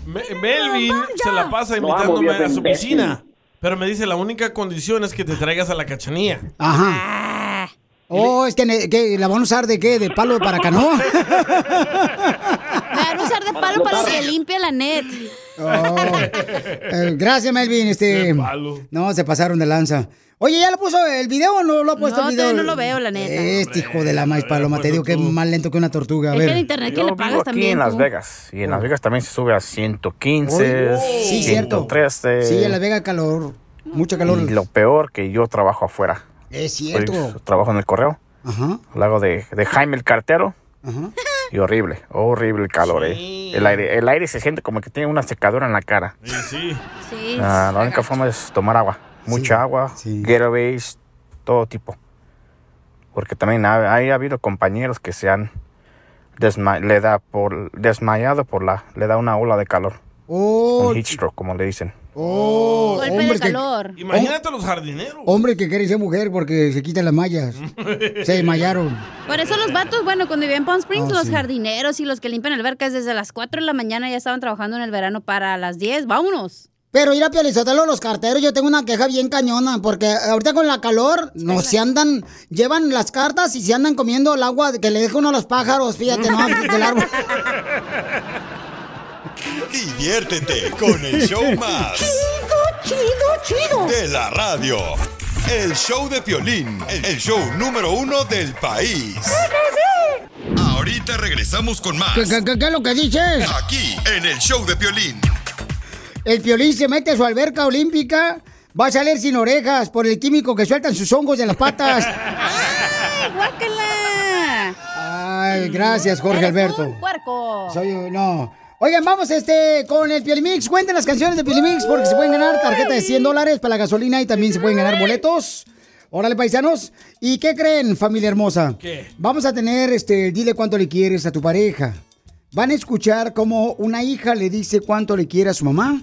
Me- Melvin se la pasa Lo invitándome a su piscina. Pero me dice, la única condición es que te traigas a la cachanía. Ajá. Oh, es que, ne- que la van a usar de qué? ¿De palo para canoa? [LAUGHS] Para que limpie la net. Oh. Eh, gracias, Melvin. Este, no, se pasaron de lanza. Oye, ¿ya lo puso el video o no lo ha puesto No, el video? todavía no lo veo, la neta. Este hijo de la maíz paloma, te digo que es más lento que una tortuga. A Es que ver. el internet que Yo le pagas aquí también. en Las tú. Vegas. Y en Las Vegas también se sube a 115, Uy, sí, cierto. 113. Sí, en Las Vegas calor. Mucho calor. Y lo peor que yo trabajo afuera. Es Soy- cierto. trabajo en el correo. Ajá. Al lado de, de Jaime el cartero. Ajá. Y horrible, horrible el calor, eh. El aire, el aire se siente como que tiene una secadora en la cara. Sí. Sí. Ah, la única forma es tomar agua. Mucha agua, Getaways, todo tipo. Porque también ha, ha habido compañeros que se han desma- le da por desmayado por la le da una ola de calor. Oh, Un heat stroke, como le dicen. Oh, Golpe hombre de que- calor. Imagínate a los jardineros. Hombre que quiere ser mujer porque se quitan las mallas. [LAUGHS] se desmayaron. Por eso los vatos, bueno, cuando vivían en Palm Springs, Oh, los sí. jardineros y los que limpian albercas desde las 4 de la mañana ya estaban trabajando en el verano para las 10. Vámonos. Pero ir a Pializotelo, los carteros, yo tengo una queja bien cañona, porque ahorita con la calor, no se andan, llevan las cartas y se andan comiendo el agua que le deja uno a los pájaros, fíjate, ¿no? [LAUGHS] Del árbol. Diviértete con el show [LAUGHS] más. Chido, chido, chido. De la radio. El show de Piolín, el show número uno del país. Ahorita regresamos con más. ¿Qué, qué, qué- qué es lo que dices? Aquí, en el show de Piolín. El piolín se mete a su alberca olímpica, va a salir sin orejas por el químico que sueltan sus hongos de las patas. [LAUGHS] ¡Ay, guácala! Ay, gracias, Jorge Eres Alberto. un puerco. Soy un- no. Oigan, vamos este con el Pielimix. Cuenten las canciones de Pielimix porque se pueden ganar tarjeta de 100 dólares para la gasolina y también se pueden ganar boletos. Órale, paisanos. ¿Y qué creen, familia hermosa? ¿Qué? Vamos a tener este, dile cuánto le quieres a tu pareja. Van a escuchar cómo una hija le dice cuánto le quiere a su mamá.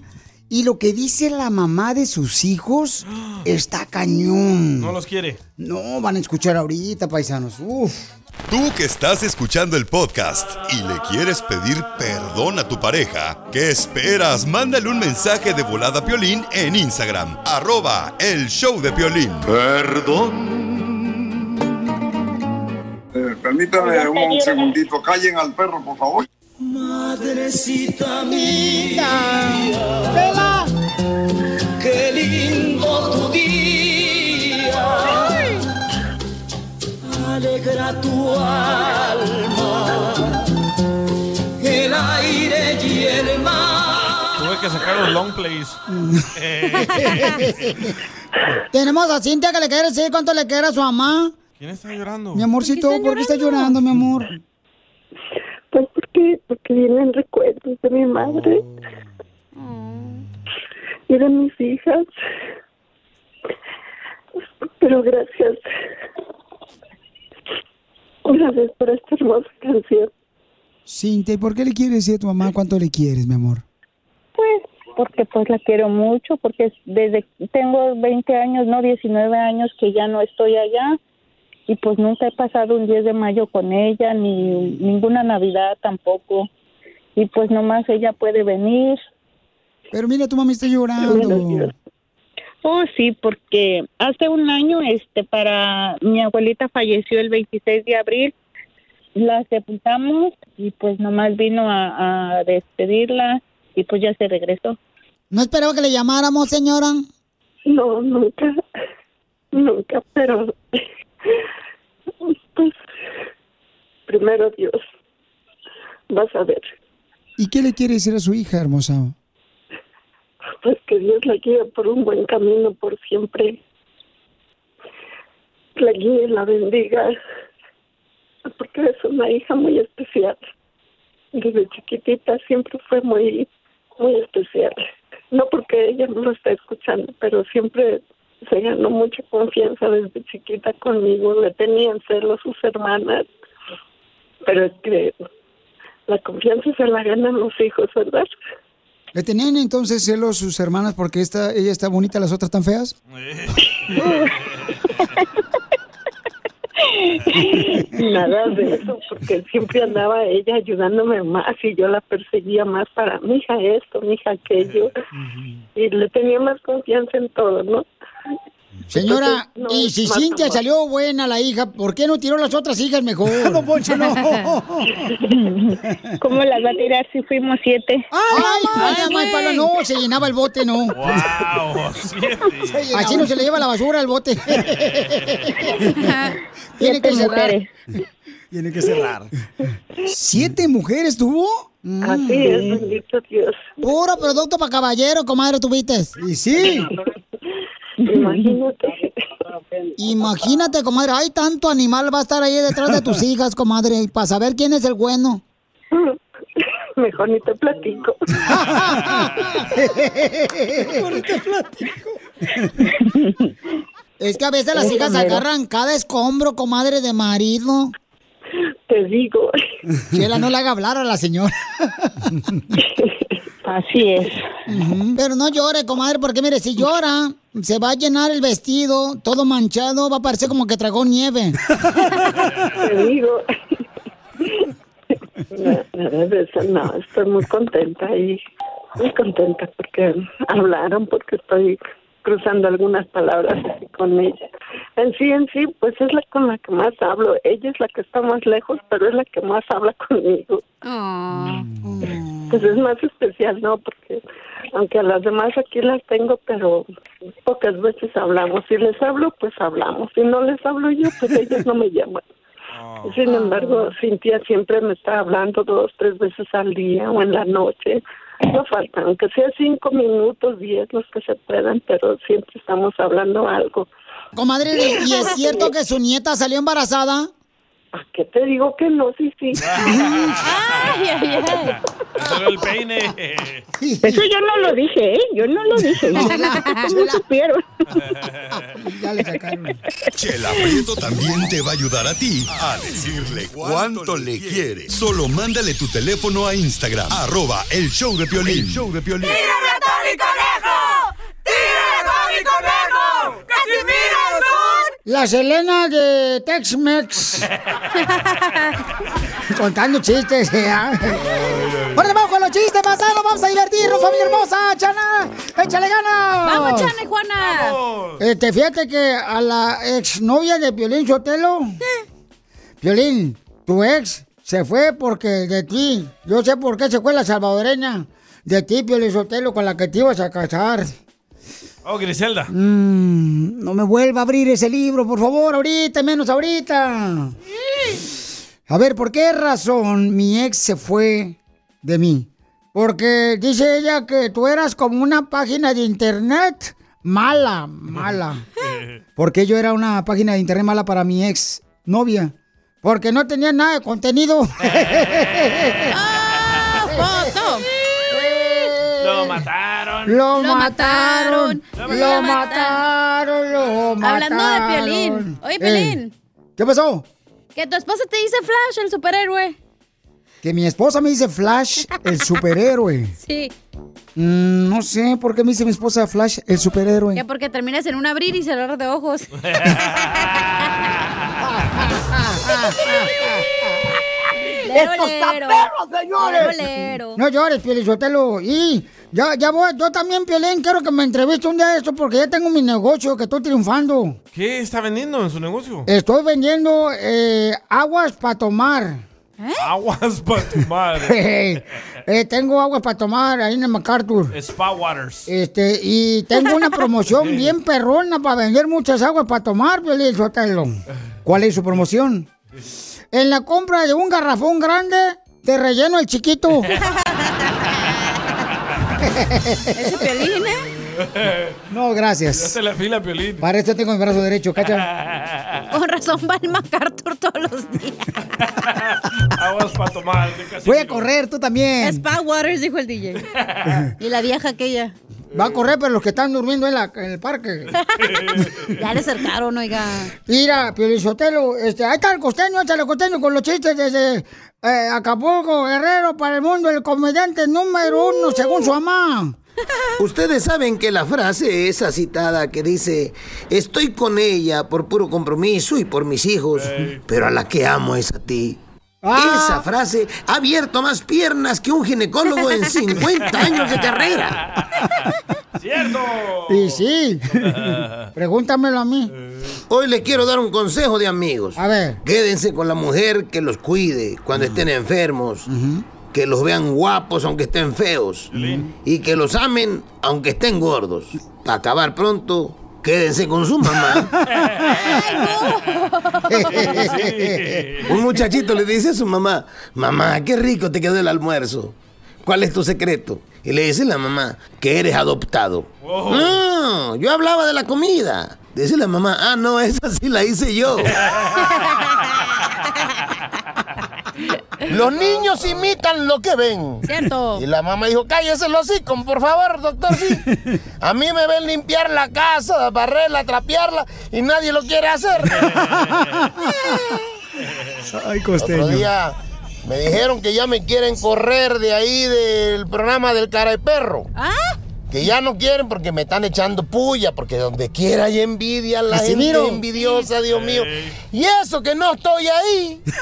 Y lo que dice la mamá de sus hijos [GASPS] está cañón. No los quiere. No, van a escuchar ahorita, paisanos. Uf. Tú que estás escuchando el podcast y le quieres pedir perdón a tu pareja, ¿qué esperas? Mándale un mensaje de volada a Piolín en Instagram, arroba el show de Piolín. Eh, permítame un segundito. Callen al perro, por favor. Madrecita mía, qué lindo tu día. Alegra tu alma, el aire y el mar. Tuve que sacar los long plays. [LAUGHS] Tenemos a Cintia que le quiere decir cuánto le quiere a su mamá. ¿Quién está llorando? Mi amorcito, ¿por qué está llorando, mi amor? [LAUGHS] Porque, porque vienen recuerdos de mi madre y de mis hijas. Pero gracias. Gracias por esta hermosa canción. Cintia, ¿y por qué le quieres decir a tu mamá cuánto le quieres, mi amor? Pues porque pues la quiero mucho, porque es- desde tengo 20 años, no 19 años que ya no estoy allá y pues nunca he pasado un 10 de mayo con ella ni ninguna Navidad tampoco. Y pues nomás ella puede venir. Pero mira, tu mamá está llorando. Oh, sí, porque hace un año este para mi abuelita falleció el 26 de abril. La sepultamos y pues nomás vino a, a despedirla y pues ya se regresó. ¿No esperaba que le llamáramos, señora? No, nunca, nunca, pero pues primero Dios, vas a ver, ¿Y qué le quiere decir a su hija, hermosa? pues que Dios la guíe por un buen camino por siempre, la guíe, la bendiga, porque es una hija muy especial. Desde chiquitita siempre fue muy, muy especial. No porque ella no lo está escuchando, pero siempre se ganó mucha confianza desde chiquita conmigo. Le tenían celos sus hermanas, pero es que la confianza se la ganan los hijos, ¿verdad? ¿Le tenían entonces celos sus hermanas porque esta, ella está bonita, las otras tan feas? [LAUGHS] [LAUGHS] [LAUGHS] Nada de eso, porque siempre andaba ella ayudándome más y yo la perseguía más para mi hija esto, mi hija aquello. Y le tenía más confianza en todo, ¿no? Señora, no, y si Cintia salió buena la hija, ¿por qué no tiró las otras hijas mejor? [LAUGHS] no, Poncho, no. ¿Cómo las va a tirar si fuimos siete? ¡Ay, ay, ay, ay, palo, no! Se llenaba el bote, no. ¡Wow! Siete. Así no se le lleva la basura al bote. [LAUGHS] Tiene que cerrar. mujeres. Tiene que cerrar. ¿Siete mujeres tuvo? Así es, bendito Dios. Puro producto para caballero, comadre, tuviste. Y sí. [LAUGHS] Imagínate. Imagínate, comadre, hay tanto animal va a estar ahí detrás de tus hijas, comadre, para saber quién es el bueno. Mejor ni te platico. Mejor ni te platico. Es que a veces las hijas agarran cada escombro, comadre, de marido. Te digo. Chela, no le haga hablar a la señora. [LAUGHS] Así es. Pero no llore, comadre, porque mire, si llora, se va a llenar el vestido, todo manchado, va a parecer como que tragó nieve. [LAUGHS] Te digo. No, estoy muy contenta y muy contenta porque hablaron, porque estoy cruzando algunas palabras así con ella. En sí, en sí, pues es la con la que más hablo. Ella es la que está más lejos, pero es la que más habla conmigo. Pues es más especial, ¿no? Porque aunque a las demás aquí las tengo, pero pocas veces hablamos. Si les hablo, pues hablamos. Si no les hablo yo, pues [LAUGHS] ellos no me llaman. Sin embargo, Cintia siempre me está hablando dos, tres veces al día o en la noche. No falta, aunque sea cinco minutos, diez, los que se puedan, pero siempre estamos hablando algo. Comadre, ¿y es [LAUGHS] cierto que su nieta salió embarazada? ¿Qué te digo que no? Sí, sí. [LAUGHS] Ay, ay, ay. Solo el peine. Eso yo no lo dije, ¿eh? Yo no lo dije. ¿Cómo supieron? Ya le sacaron. Chela Prieto también te va a ayudar a ti a decirle cuánto le quiere. Solo mándale tu teléfono a Instagram, arroba el show de Piolín. show de Piolín. ¡Tírame a Tony Conejo! ¡Tírame a Tony Conejo! ¡Casimiro es un... La Selena de Tex-Mex. [LAUGHS] Contando chistes. ¿eh? Bueno, vamos con los chistes, pasados. Vamos a divertirnos, familia hermosa. Chana, échale ganas. Vamos, Chana y Juana. Este, fíjate que a la exnovia de Piolín Sotelo. Piolín, tu ex se fue porque de ti. Yo sé por qué se fue la salvadoreña. De ti, Piolín Sotelo, con la que te ibas a casar. Oh, Griselda. Mm, no me vuelva a abrir ese libro, por favor, ahorita, menos ahorita. A ver, ¿por qué razón mi ex se fue de mí? Porque dice ella que tú eras como una página de internet mala, mala. [LAUGHS] Porque yo era una página de internet mala para mi ex novia. Porque no tenía nada de contenido. [LAUGHS] [LAUGHS] Lo mataron. Lo mataron. Lo Lo mataron. mataron. Lo mataron. Hablando de Piolín. Oye, Piolín. Eh, ¿Qué pasó? Que tu esposa te dice Flash, el superhéroe. Que mi esposa me dice Flash, el [LAUGHS] superhéroe. Sí. Mm, no sé por qué me dice mi esposa Flash, el superhéroe. Ya porque terminas en un abrir y cerrar de ojos. [LAUGHS] ¡Esto está perro, señores! Lero. No llores, Pielizotelo. Y ya, ya voy, yo también, Pielín, quiero que me entreviste un día de esto porque ya tengo mi negocio que estoy triunfando. ¿Qué está vendiendo en su negocio? Estoy vendiendo eh, aguas para tomar. Aguas para tomar. [LAUGHS] Eh, tengo aguas para tomar ahí en el MacArthur. Spa Waters. Este, y tengo una promoción [LAUGHS] bien perrona para vender muchas aguas para tomar, Piolín Sotelo. ¿Cuál es su promoción? En la compra de un garrafón grande, te relleno el chiquito. [LAUGHS] ¿Ese Piolín, eh? No, Ya gracias. se la fila, Piolín. Para esto tengo mi brazo derecho, cacha. [LAUGHS] Con razón va el MacArthur todos los días. [LAUGHS] Aguas para tomar. Voy a correr, tú también. Spa Waters, dijo el DJ. [LAUGHS] Y la vieja aquella. Va a correr, pero los que están durmiendo en, la- en el parque. [LAUGHS] Ya le acercaron, oiga. Mira, Piolizotelo, este, ahí está el costeño, échale costeño con los chistes desde eh, Acapulco, Guerrero, para el mundo, el comediante número uno, según su mamá. [LAUGHS] Ustedes saben que la frase esa citada que dice, estoy con ella por puro compromiso y por mis hijos, pero a la que amo es a ti. Esa frase ha abierto más piernas que un ginecólogo en 50 años de carrera. [LAUGHS] ¡Cierto! Y sí, pregúntamelo a mí. Hoy le quiero dar un consejo de amigos. A ver. Quédense con la mujer que los cuide cuando estén enfermos. Que los vean guapos aunque estén feos. Y que los amen aunque estén gordos. Para acabar pronto, quédense con su mamá. Un muchachito le dice a su mamá, mamá, qué rico te quedó el almuerzo. ¿Cuál es tu secreto? Y le dice la mamá, que eres adoptado. No, yo hablaba de la comida. Dice la mamá, ah, no, esa sí la hice yo. [LAUGHS] Los niños imitan lo que ven. Cierto. Y la mamá dijo, cállese los hocico, por favor, doctor, sí. A mí me ven limpiar la casa, barrerla, trapearla, y nadie lo quiere hacer. [LAUGHS] Ay, Otro día me dijeron que ya me quieren correr de ahí del programa del cara de perro. ¿Ah? Que ya no quieren porque me están echando puya, porque donde quiera hay envidia, la gente envidiosa, Dios mío. Y eso que no estoy ahí. [LAUGHS]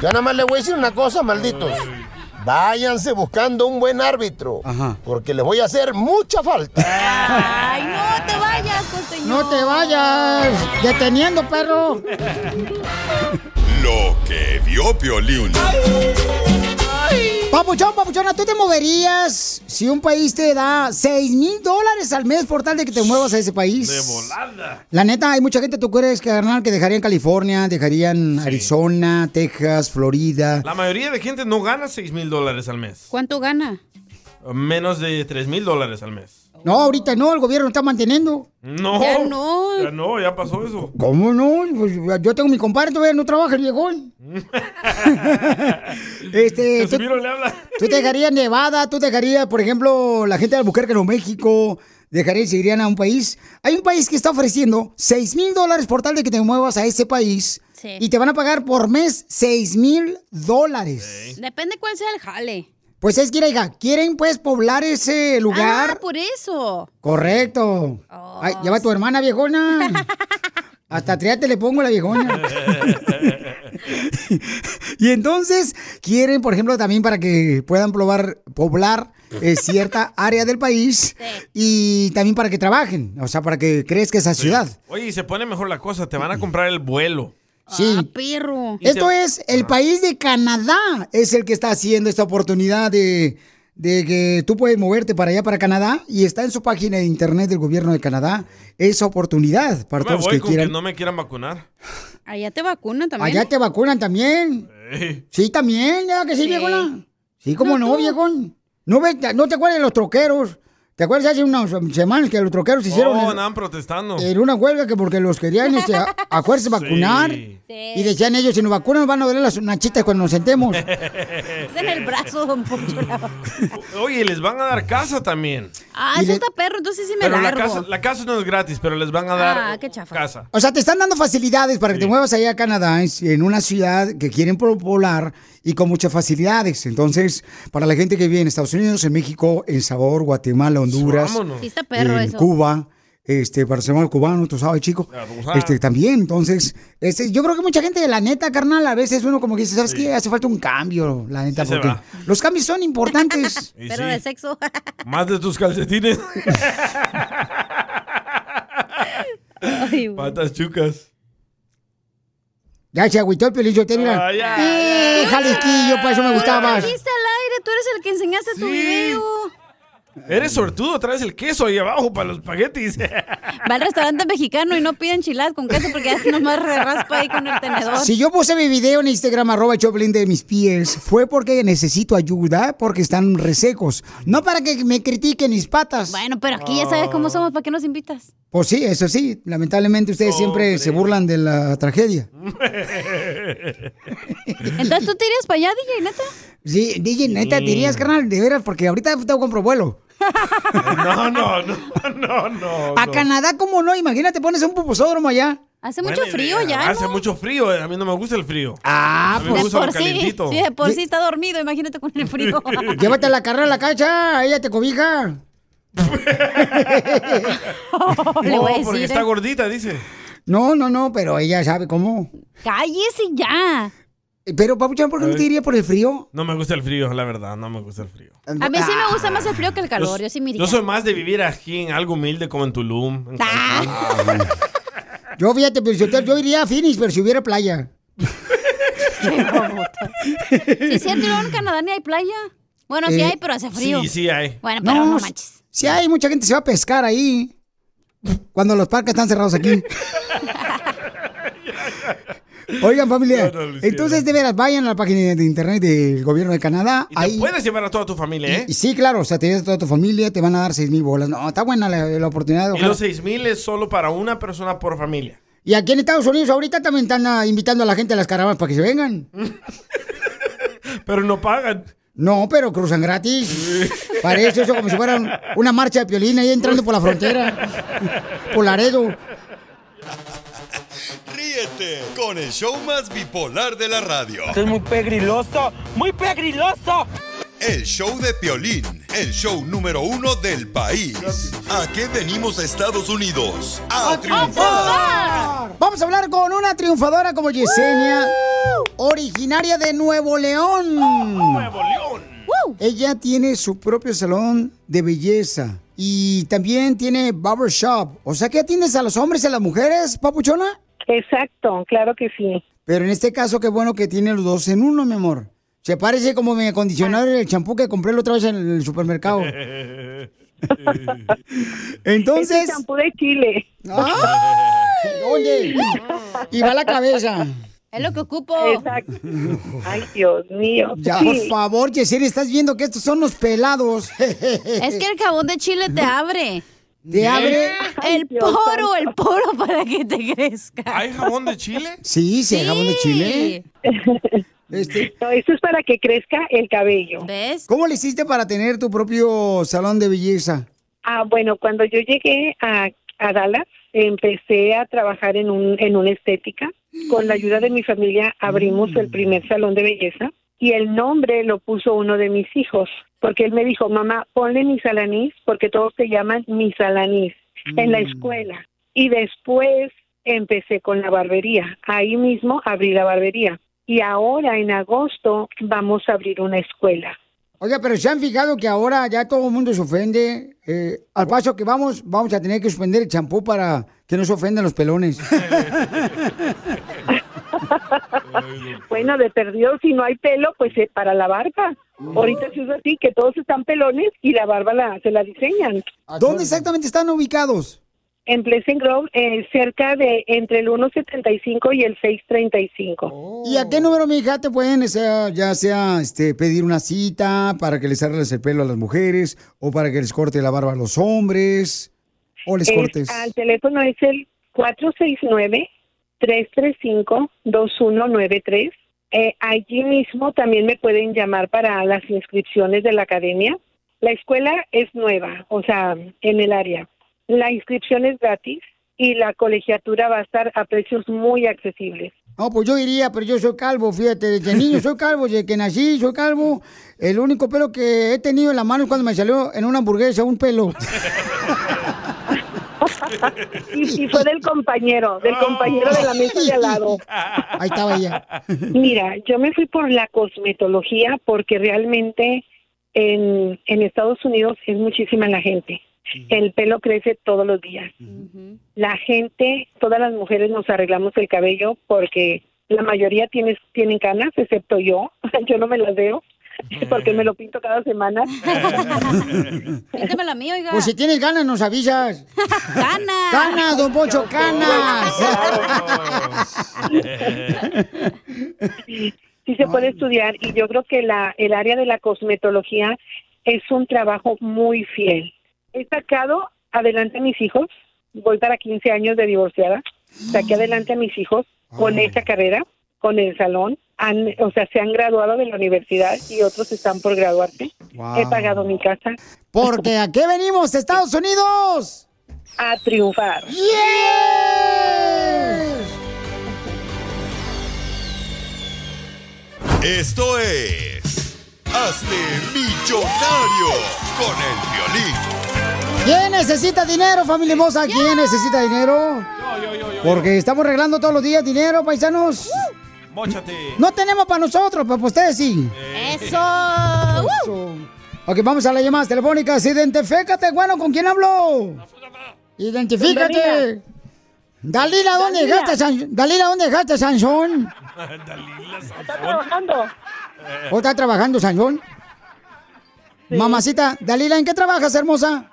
Yo nada más le voy a decir una cosa, malditos. Váyanse buscando un buen árbitro, porque les voy a hacer mucha falta. Ay, no te vayas, costeño. No te vayas, deteniendo, perro. Lo que vio Piolín. Papuchón, papuchona, ¿tú te moverías si un país te da 6 mil dólares al mes por tal de que te muevas a ese país? De volada. La neta, hay mucha gente, ¿tú crees, carnal, que dejarían California, dejarían Arizona, Texas, Florida? La mayoría de gente no gana 6 mil dólares al mes. ¿Cuánto gana? Menos de 3 mil dólares al mes. No, ahorita no, el gobierno está manteniendo. No. Ya no. Ya no, ya pasó eso. ¿Cómo no? Pues, yo tengo mi compadre, todavía no trabaja el viejón. [LAUGHS] este, tú, le habla. tú te dejarías Nevada, tú dejarías, por ejemplo, la gente de Albuquerque, Nuevo México, dejarías y irían a un país. Hay un país que está ofreciendo 6 mil dólares por tal de que te muevas a ese país. Sí. Y te van a pagar por mes 6 mil dólares. Depende cuál sea el jale. Pues es que, hija, quieren pues poblar ese lugar. Ah, por eso. Correcto. Ay, lleva a tu hermana viejona. [LAUGHS] Hasta triate le pongo la viejona. y entonces quieren, por ejemplo, también para que puedan probar, poblar eh, cierta [LAUGHS] área del país y también para que trabajen, o sea, para que crezca esa ciudad. Oye, y se pone mejor la cosa. Te van a comprar el vuelo. Sí. Ah, perro. Esto es el país de Canadá, es el que está haciendo esta oportunidad de, de que tú puedes moverte para allá, para Canadá, y está en su página de internet del gobierno de Canadá, esa oportunidad para me todos los voy que con quieran. que no me quieran vacunar. Allá te vacunan también. Allá te vacunan también. Sí, también, ya que sí, Sí. viejona. Sí, cómo No, no, viejón. ¿No, ves, ¿No te acuerdas de los troqueros ¿Te acuerdas hace unas semanas que los troqueros hicieron Oh, en- andaban protestando. en una huelga que porque los querían este, a, a fuerza [LAUGHS] vacunar? Y decían ellos, si nos vacunan nos van a doler las nachitas cuando nos sentemos. [LAUGHS] Es en el brazo, don Poncho. [LAUGHS] Oye, les van a dar casa también. Ah, eso está perro, entonces sí me Pero la largo. casa, la casa no es gratis, pero les van a dar Ah, qué chafa. casa. O sea, te están dando facilidades para que te muevas allá a Canadá, en una ciudad que quieren poblar y con muchas facilidades. Entonces, para la gente que vive en Estados Unidos, en México, en Sabor, Guatemala, Honduras, Vámonos. Sí está perro en eso. Cuba, este, para ser cubano, tú sabes, chico. Abusar. Este, también, entonces, este, yo creo que mucha gente, la neta, carnal, a veces uno como que dice, ¿sabes qué? Hace falta un cambio, la neta, Sí porque los cambios son importantes. [LAUGHS] Y Pero sí, de sexo. [LAUGHS] Más de tus calcetines. Patas chucas. Ya se agüitó el pelillo, te mira. Ah, ya, Eh, Jalisquillo, por eso me gustabas. Dijiste al aire, tú eres el que enseñaste tu video. Eres sortudo, traes el queso ahí abajo para los espaguetis. Va al restaurante mexicano y no pide enchiladas con queso porque ya nomás raspa ahí con el tenedor. Si yo puse mi video en Instagram, arroba Choplin de mis pies, fue porque necesito ayuda, porque están resecos. No para que me critiquen mis patas. Bueno, pero aquí ya sabes cómo somos, ¿para qué nos invitas? Pues sí, eso sí. Lamentablemente ustedes siempre se burlan de la tragedia. [LAUGHS] Entonces tú te irías para allá, DJ, neta. Sí, DJ, neta, te dirías, carnal, de veras, porque ahorita te compro vuelo. [LAUGHS] No, no, no, no, no. A no. Canadá, ¿cómo no? Imagínate, pones un pupusódromo allá. Hace Buena mucho frío idea. ya, Hace ¿no? mucho frío, a mí no me gusta el frío. Ah, a mí me De gusta por lo sí, sí, de por sí está dormido, imagínate con el frío. [LAUGHS] Llévate la carrera a la cacha, ella te cobija. [LAUGHS] Le voy a Oh, porque está eh. gordita, dice. No, no, no, pero ella sabe cómo. Cállese ya. Pero, Papuchón, ¿por qué no te iría por el frío? No me gusta el frío, la verdad, no me gusta el frío. A mí sí me gusta más el frío que el calor, yo sí me iría. Yo soy más de vivir aquí en algo humilde como en Tulum. en Ah. [LAUGHS] Yo, fíjate, pero yo, yo iría a Phoenix, pero si hubiera playa. [LAUGHS] Sí, cierto, y luego en Canadá ni hay playa. Bueno, sí Eh, hay, pero hace frío. Sí, sí hay. Bueno, pero no, No, manches. Si hay mucha gente se va a pescar ahí. Cuando los parques están cerrados aquí. [LAUGHS] Oigan, familia. No, no, Luciano. entonces, de veras, vayan a la página de internet del gobierno de Canadá. Y te ahí, puedes llevar a toda tu familia, ¿eh? y sí, claro, o sea, te llevas a toda tu familia, te van a dar seis mil bolas. No, está buena la, la oportunidad. Y ojalá. los seis mil es solo para una persona por familia. Y aquí en Estados Unidos ahorita también están ah, invitando a la gente a las caravanas para que se vengan. [LAUGHS] Pero no pagan. No, pero cruzan gratis. Parece eso como si fuera un- una marcha de piolín ahí entrando por la frontera. Por Laredo. Ríete con el show más bipolar de la radio. Esto es muy pegriloso, muy pegriloso. El show de Piolín, el show número uno del país. ¿A qué venimos a Estados Unidos? ¡A triunfar! Vamos a hablar con una triunfadora como Yesenia, originaria de Nuevo León. Nuevo León. Ella tiene su propio salón de belleza y también tiene barbershop. O sea que atiendes a los hombres y a las mujeres, papuchona. Exacto, claro que sí. Pero en este caso, qué bueno que tiene los dos en uno, mi amor. Se parece como me acondicionaron el champú que compré la otra vez en el supermercado. [LAUGHS] Entonces. Champú de Chile. ¡Ay! Oye, y va la cabeza. Es lo que ocupo. Exacto. Ay, Dios mío. Ya, Sí. por favor, Yesenia, estás viendo que estos son los pelados. Es que el jabón de chile te abre. ¿Te abre? El poro, el poro para que te crezca. ¿Hay jabón de chile? Sí, sí, hay jabón de chile. Este, No, esto es para que crezca el cabello. ¿Ves? ¿Cómo le hiciste para tener tu propio salón de belleza? Ah, bueno, cuando yo llegué a, a Dallas, empecé a trabajar en, un, en una estética. Con la ayuda de mi familia abrimos el primer salón de belleza y el nombre lo puso uno de mis hijos, porque él me dijo, mamá, ponle Misalanís, porque todos te llaman Misalanís en la escuela. Y después empecé con la barbería. Ahí mismo abrí la barbería. Y ahora en agosto vamos a abrir una escuela. Oiga, pero ¿se han fijado que ahora ya todo el mundo se ofende? Eh, al paso que vamos, vamos a tener que suspender el champú para que no se ofendan los pelones. [LAUGHS] Bueno, de perdido, si no hay pelo, pues eh, para la barba. Ahorita se usa así, que todos están pelones y la barba la, se la diseñan. ¿Dónde exactamente están ubicados? En Pleasant Grove, eh, cerca de entre el 175 y el 635. ¿Y a qué número, mi hija, te pueden, sea, ya sea este, pedir una cita para que les arregles el pelo a las mujeres o para que les corte la barba a los hombres o les Es- cortes? al teléfono es el 469-335-2193. Eh, allí mismo también me pueden llamar para las inscripciones de la academia. La escuela es nueva, o sea, en el área. La inscripción es gratis y la colegiatura va a estar a precios muy accesibles. No, pues yo iría, pero yo soy calvo, fíjate, desde [LAUGHS] niño soy calvo, desde que nací soy calvo. El único pelo que he tenido en la mano es cuando me salió en una hamburguesa un pelo. [LAUGHS] Y, y fue del compañero, del compañero de la mesa de al lado. [LAUGHS] Ahí estaba ella. Mira, yo me fui por la cosmetología porque realmente en, en Estados Unidos es muchísima la gente. El pelo crece todos los días. La gente, todas las mujeres nos arreglamos el cabello porque la mayoría tiene, tienen canas, excepto yo. [LAUGHS] Yo no me las veo porque me lo pinto cada semana. [LAUGHS] Píntame la mía, oiga. Pues si tienes ganas, nos avisas. [LAUGHS] ¡Canas! ¡Canas, don Poncho, canas! sí se puede estudiar y yo creo que la, el área de la cosmetología es un trabajo muy fiel. He sacado adelante a mis hijos, voy para 15 años de divorciada, saqué adelante a mis hijos con esta carrera, con el salón, han, o sea, se han graduado de la universidad y otros están por graduarse. Wow. He pagado mi casa. Porque ¿a qué venimos, Estados Unidos? A triunfar. Esto es. Hazte millonario con el violín. ¿Quién necesita dinero, familia hermosa? ¿Quién necesita dinero? Porque estamos arreglando todos los días dinero, paisanos. Móchate. No tenemos para nosotros, pero para ustedes sí. ¡Eso! Ok, vamos a las llamadas telefónicas. Identifícate, bueno, ¿con quién hablo? Identifícate. Dalila, ¿dónde Dalila. dejaste San- Dalila, ¿dónde dejaste Sansón? [LAUGHS] ¿Está trabajando? ¿O está trabajando Sansón? Mamacita, Dalila, ¿en qué trabajas, hermosa?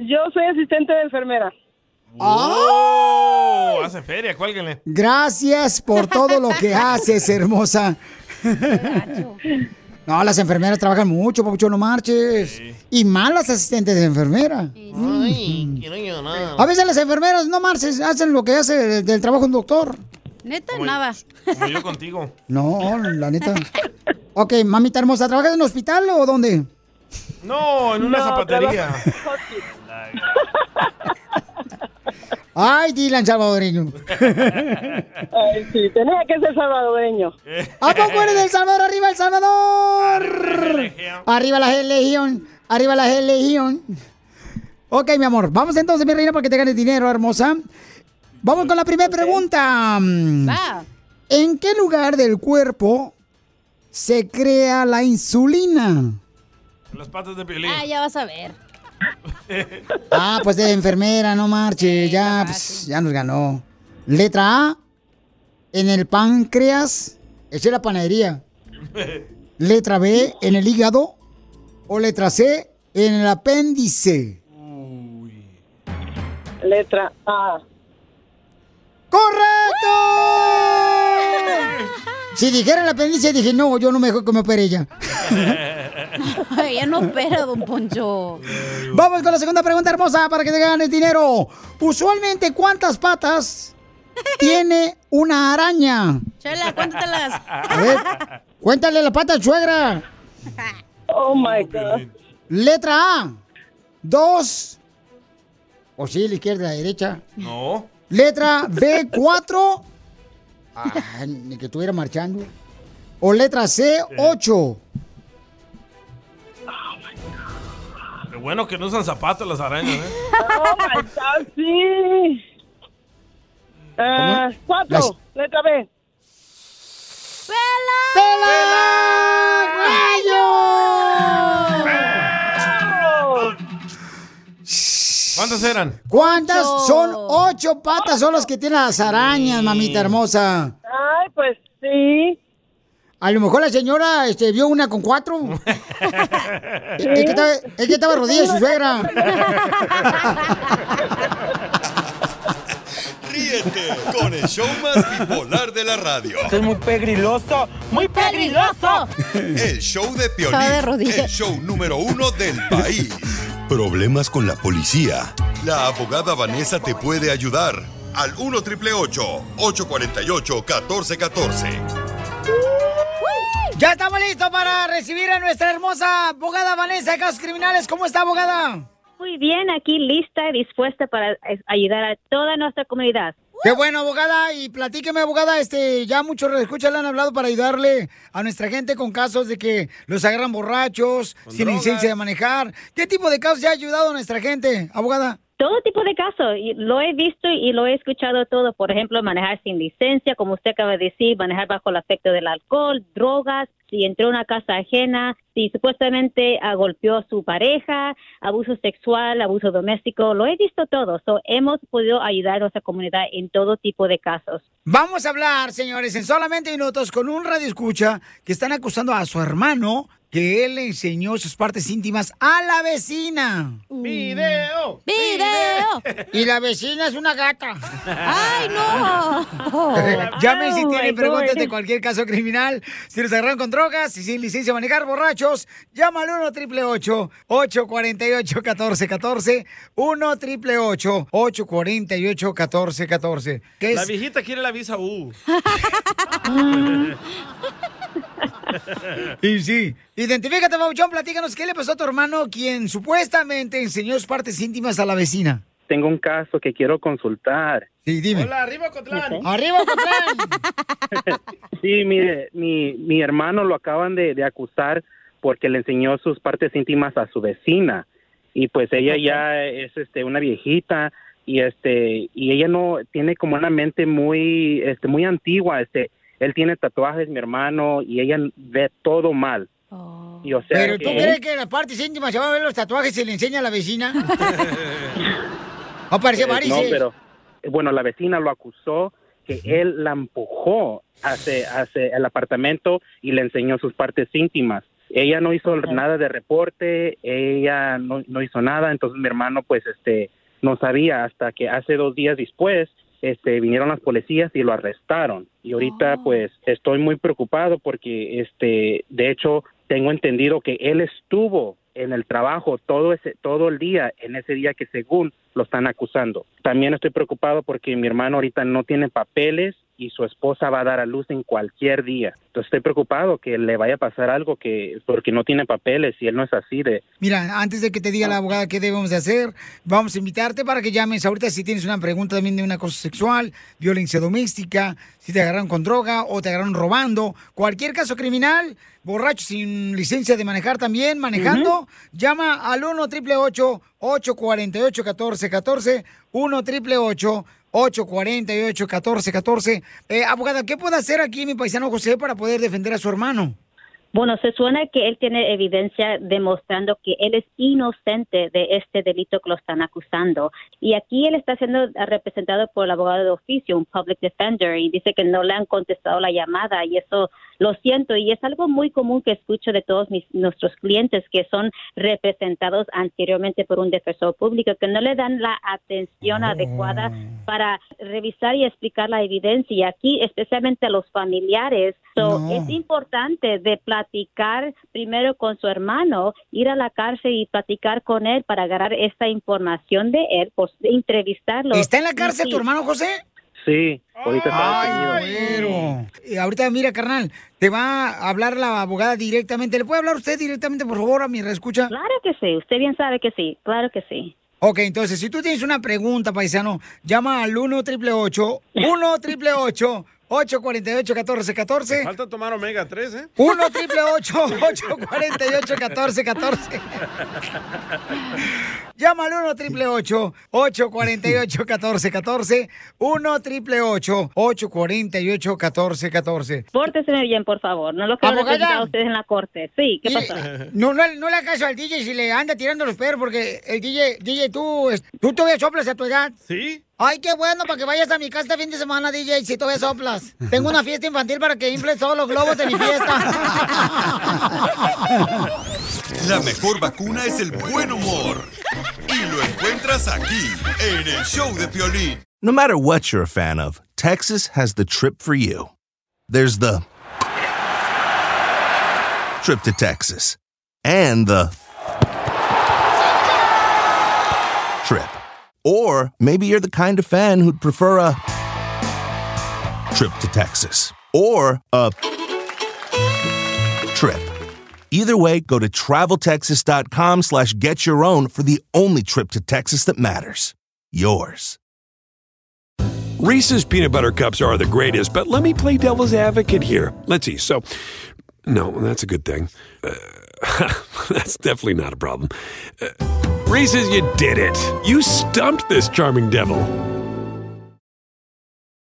Yo soy asistente de enfermera. ¡Oh! Hace feria, cuélguenle. Gracias por todo lo que [LAUGHS] haces, hermosa. No, las enfermeras trabajan mucho, Papucho, no marches. Y malas asistentes de enfermera. Ay, quiero llorar. A veces las enfermeras no marches, hacen lo que hace del trabajo un doctor. Neta, Como- nada. Como yo contigo. No, la neta. Ok, mamita hermosa, ¿trabajas en un hospital o dónde? No, en una No, zapatería. [LAUGHS] Ay, Dylan salvadoreño. Ay, sí, tenía que ser salvadoreño. ¿A poco eres del Salvador? ¡Arriba El Salvador! Arriba la Legión. Arriba la Legión. Ok, mi amor. Vamos entonces, mi reina, para que te ganes dinero, hermosa. Vamos con la primera pregunta. Va. ¿En qué lugar del cuerpo se crea la insulina? Las patas de violín. Ah, ya vas a ver. [LAUGHS] Ah, pues de enfermera, no marche. Ya, pues, ya nos ganó. Letra A, en el páncreas. Esa es la panadería. Letra B, en el hígado. O letra C, en el apéndice. Letra A. ¡Correcto! [LAUGHS] Si dijera el apéndice, dije, no, yo no me dejo que me opere ella. [LAUGHS] Ay, ya no opera, don Poncho. Vamos con la segunda pregunta hermosa para que te ganes dinero. Usualmente, ¿cuántas patas [LAUGHS] tiene una araña? Chela, cuéntatelas. A ver, cuéntale la pata, suegra. Oh my God. Letra A, dos. O sí, la izquierda, la derecha. No. Letra B, cuatro. Ah, ni que estuviera marchando. O letra C, ocho. Qué bueno que no usan zapatos las arañas, ¿eh? Oh my God, sí. Ah, cuatro. Las- Letra B. ¿Cuántas eran? ¿Cuántas son ocho patas son las que tienen las arañas, mamita hermosa? Ay, pues sí. A lo mejor la señora este, vio una con cuatro. [LAUGHS] es, que estaba, es que estaba rodilla de su suegra. Ríete con el show más bipolar de la radio. Esto es muy pegriloso, muy pegriloso. El show de Piolín, el show número uno del país. Problemas con la policía. La abogada Vanessa te puede ayudar. Al 1 triple 848 1414. Ya estamos listos para recibir a nuestra hermosa abogada Vanessa de Casos Criminales. ¿Cómo está, abogada? Muy bien, aquí lista y dispuesta para eh, ayudar a toda nuestra comunidad. Qué bueno, abogada. Y platíqueme, abogada, este, ya muchos escuchas le han hablado para ayudarle a nuestra gente con casos de que los agarran borrachos, sin drogas. licencia de manejar. ¿Qué tipo de casos ya ha ayudado a nuestra gente, abogada? Todo tipo de casos, y lo he visto y lo he escuchado todo. Por ejemplo, manejar sin licencia, como usted acaba de decir, manejar bajo el efecto del alcohol, drogas, si entró a una casa ajena, si supuestamente ah, golpeó a su pareja, abuso sexual, abuso doméstico, lo he visto todo. So, hemos podido ayudar a nuestra comunidad en todo tipo de casos. Vamos a hablar, señores, en solamente minutos con un radio escucha que están acusando a su hermano que él le enseñó sus partes íntimas a la vecina. ¡Video! ¡Video! Y la vecina es una gata. ¡Ay, no! [LAUGHS] Llamen si Oh, tienen my preguntas de cualquier caso criminal. Si los agarraron con drogas y sin licencia de manejar borrachos, llama al 1 888 848 1414 1 888 848 1414 ¿Qué La viejita quiere la visa U. [LAUGHS] Y sí. Identifícate, Bauchón, platícanos qué le pasó a tu hermano quien supuestamente enseñó sus partes íntimas a la vecina. Tengo un caso que quiero consultar. Sí, dime. Hola, arriba Cotlán. ¡Arriba, Cotlán! [LAUGHS] Sí, mire, mi, mi hermano lo acaban de, de acusar porque le enseñó sus partes íntimas a su vecina y pues ella ya es este una viejita y este y ella no tiene como una mente muy este muy antigua este él tiene tatuajes mi hermano y ella ve todo mal y o sea ¿Pero tú que- crees que las partes íntimas se van a ver los tatuajes y le enseña a la vecina? [LAUGHS] Aparece Eh, No, varices. pero eh, bueno, la vecina lo acusó que él la empujó hacia, hacia el apartamento y le enseñó sus partes íntimas. Ella no hizo nada de reporte, ella no, no hizo nada, entonces mi hermano pues este no sabía hasta que hace dos días después este vinieron las policías y lo arrestaron y ahorita pues estoy muy preocupado porque este de hecho tengo entendido que él estuvo en el trabajo todo ese todo el día en ese día que según lo están acusando. También estoy preocupado porque mi hermano ahorita no tiene papeles y su esposa va a dar a luz en cualquier día. Entonces estoy preocupado que le vaya a pasar algo que porque no tiene papeles y él no es así de Mira, antes de que te diga la abogada qué debemos de hacer, vamos a invitarte para que llames ahorita si tienes una pregunta también de un acoso sexual, violencia doméstica, si te agarraron con droga o te agarraron robando, cualquier caso criminal, borracho sin licencia de manejar también, manejando, llama al 1 888 848 1414 1 888 848 1414 eh, Abogada, ¿qué puede hacer aquí mi paisano José para poder defender a su hermano? Bueno, se suena que él tiene evidencia demostrando que él es inocente de este delito que lo están acusando. Y aquí él está siendo representado por el abogado de oficio, un public defender, y dice que no le han contestado la llamada y eso lo siento. Y es algo muy común que escucho de todos mis, nuestros clientes que son representados anteriormente por un defensor público, que no le dan la atención adecuada para revisar y explicar la evidencia. Y aquí, especialmente a los familiares, so, No. es importante de platicar primero con su hermano, ir a la cárcel y platicar con él para agarrar esta información de él, pues entrevistarlo. ¿Está en la cárcel tu hermano José? Sí, ahorita está Ay, detenido. Y ahorita, mira, carnal, te va a hablar la abogada directamente. ¿Le puede hablar usted directamente, por favor, a mi reescucha? Claro que sí, usted bien sabe que sí, claro que sí. Ok, entonces, si tú tienes una pregunta, paisano, llama al 1 888 1 888 848 1414 Falta tomar omega 3, ¿eh? 1 888 848 1414 Llama al 1 888 848 1414 1 888 848 1414 Pórtese bien, por favor, no lo quiero a ustedes en la corte. Sí, ¿qué pasó? No, no, no le hagas caso al DJ si le anda tirando los perros, porque el DJ, DJ, tú, tú todavía soplas a tu edad. ¿Sí? Ay, qué bueno, para que vayas a mi casa este fin de semana, DJ, si todavía soplas. Tengo una fiesta infantil para que infles todos los globos de mi fiesta. La mejor vacuna es el buen humor. Y lo encuentras aquí, en el show de Piolín. No matter what you're a fan of, Texas has the trip for you. There's the trip to Texas and the trip. Or maybe you're the kind of fan who'd prefer a trip to Texas or a trip. Either way, go to traveltexas.com slash get your own for the only trip to Texas that matters. Yours. Reese's peanut butter cups are the greatest, but let me play devil's advocate here. Let's see. So, no, that's a good thing. Uh, [LAUGHS] that's definitely not a problem. Uh, Reese's, you did it. You stumped this charming devil.